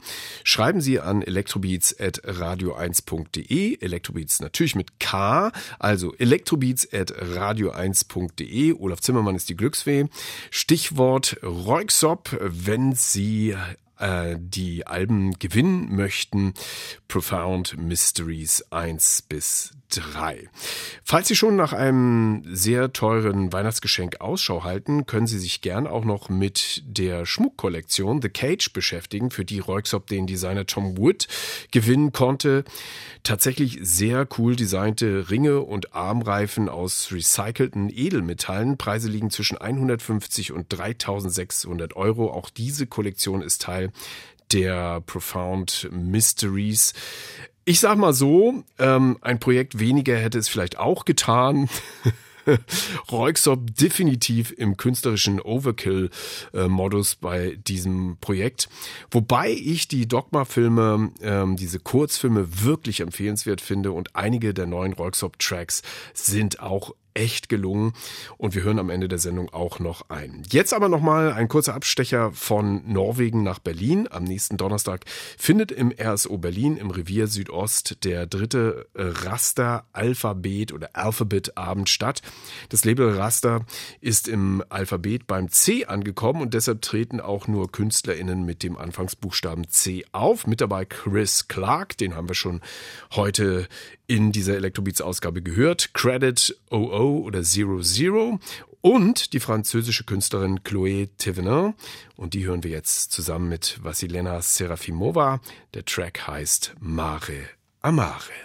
Schreiben Sie an electrobeats@radio1.de. Electrobeats natürlich mit K, also electrobeats@radio1.de. Olaf Zimmermann ist die Glücksfee. Stichwort Sop, wenn Sie äh, die Alben gewinnen möchten. Profound Mysteries 1 bis 3. Falls Sie schon nach einem sehr teuren Weihnachtsgeschenk Ausschau halten, können Sie sich gern auch noch mit der Schmuckkollektion The Cage beschäftigen, für die Reuxop den Designer Tom Wood gewinnen konnte. Tatsächlich sehr cool designte Ringe und Armreifen aus recycelten Edelmetallen. Preise liegen zwischen 150 und 3600 Euro. Auch diese Kollektion ist Teil der Profound Mysteries. Ich sag mal so, ähm, ein Projekt weniger hätte es vielleicht auch getan. *laughs* Roixop definitiv im künstlerischen Overkill-Modus bei diesem Projekt. Wobei ich die Dogma-Filme, ähm, diese Kurzfilme wirklich empfehlenswert finde und einige der neuen Roixop-Tracks sind auch echt gelungen und wir hören am Ende der Sendung auch noch ein. Jetzt aber nochmal ein kurzer Abstecher von Norwegen nach Berlin. Am nächsten Donnerstag findet im RSO Berlin im Revier Südost der dritte Raster Alphabet oder Alphabet Abend statt. Das Label Raster ist im Alphabet beim C angekommen und deshalb treten auch nur KünstlerInnen mit dem Anfangsbuchstaben C auf. Mit dabei Chris Clark, den haben wir schon heute in dieser Electrobeats-Ausgabe gehört. Credit OO oder Zero Zero und die französische Künstlerin Chloé Thévenin. Und die hören wir jetzt zusammen mit Vasilena Serafimova. Der Track heißt Mare Amare.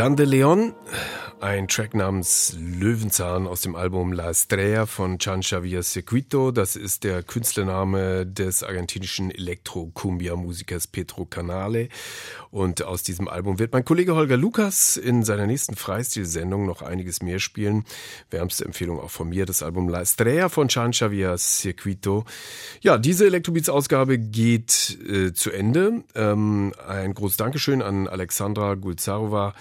Dan de Leon, ein Track namens Löwenzahn aus dem Album La Estrella von Chan Xavier Circuito. Das ist der Künstlername des argentinischen Elektro-Cumbia-Musikers Petro Canale. Und aus diesem Album wird mein Kollege Holger Lukas in seiner nächsten Freistil-Sendung noch einiges mehr spielen. Wärmste Empfehlung auch von mir, das Album La Estrella von Chan Xavier Circuito. Ja, diese Elektrobeats-Ausgabe geht äh, zu Ende. Ähm, ein großes Dankeschön an Alexandra Gulzarova,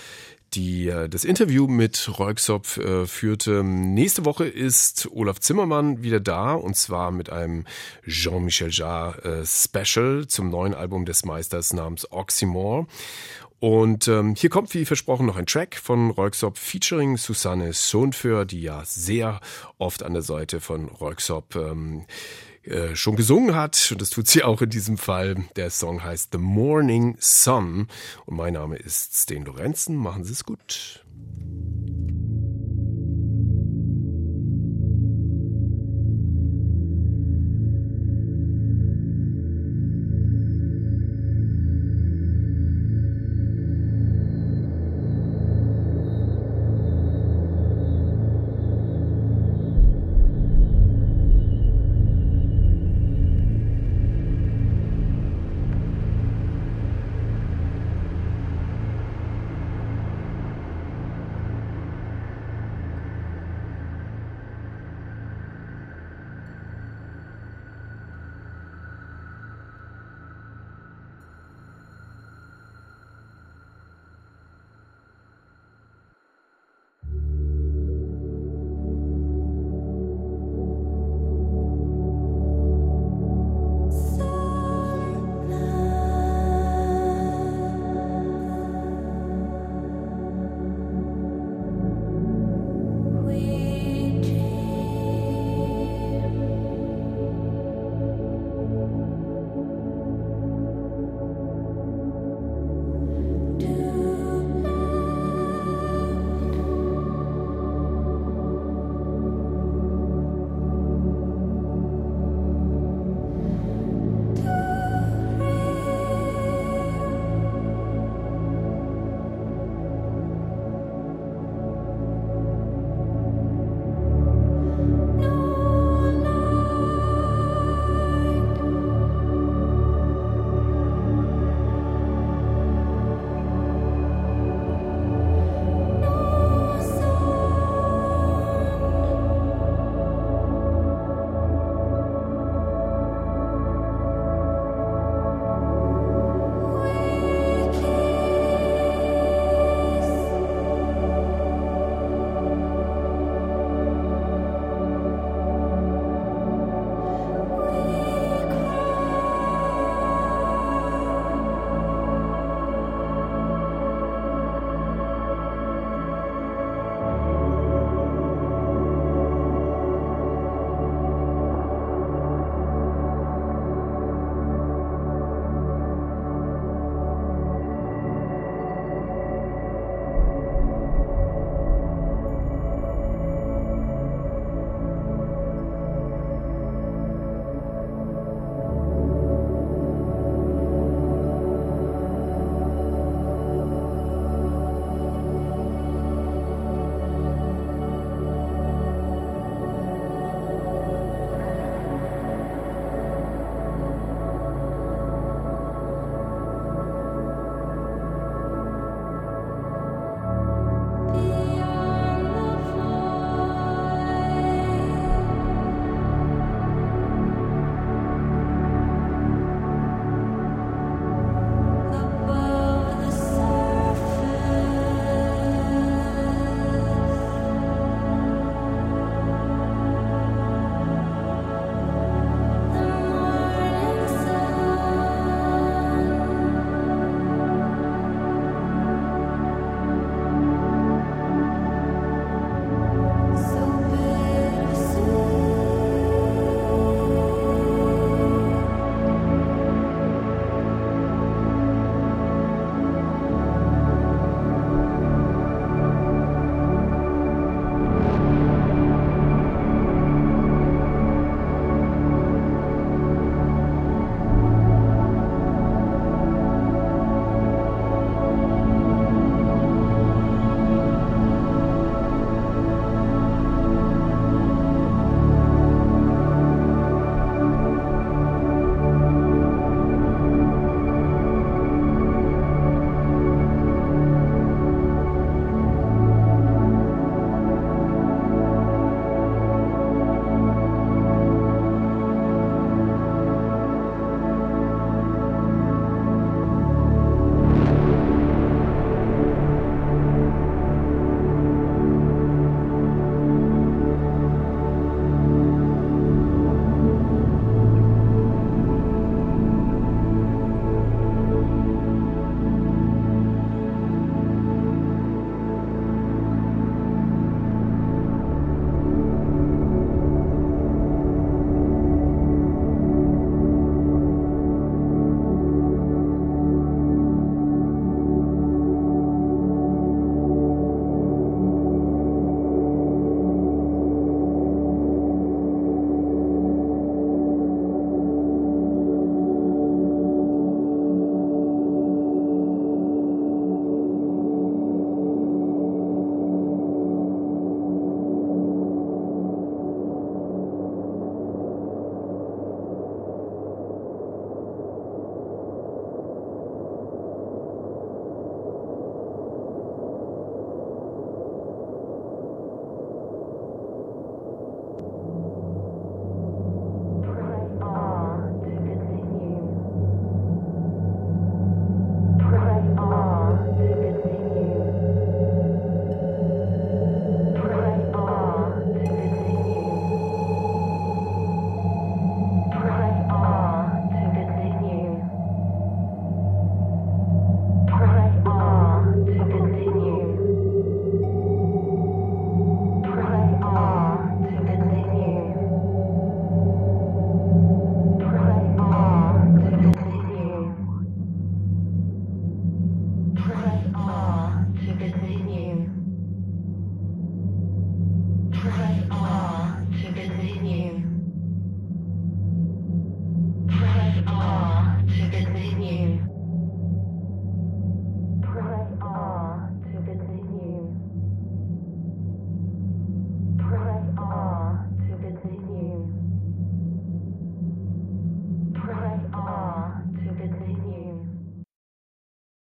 die äh, das Interview mit Rolksop äh, führte. Nächste Woche ist Olaf Zimmermann wieder da und zwar mit einem Jean-Michel Jarre äh, Special zum neuen Album des Meisters namens Oxymore. Und ähm, hier kommt, wie versprochen, noch ein Track von Rolksop featuring Susanne Sohnför, die ja sehr oft an der Seite von Rolksop ähm, äh, schon gesungen hat. Und das tut sie auch in diesem Fall. Der Song heißt The Morning Sun. Und mein Name ist Sten Lorenzen. Machen Sie es gut.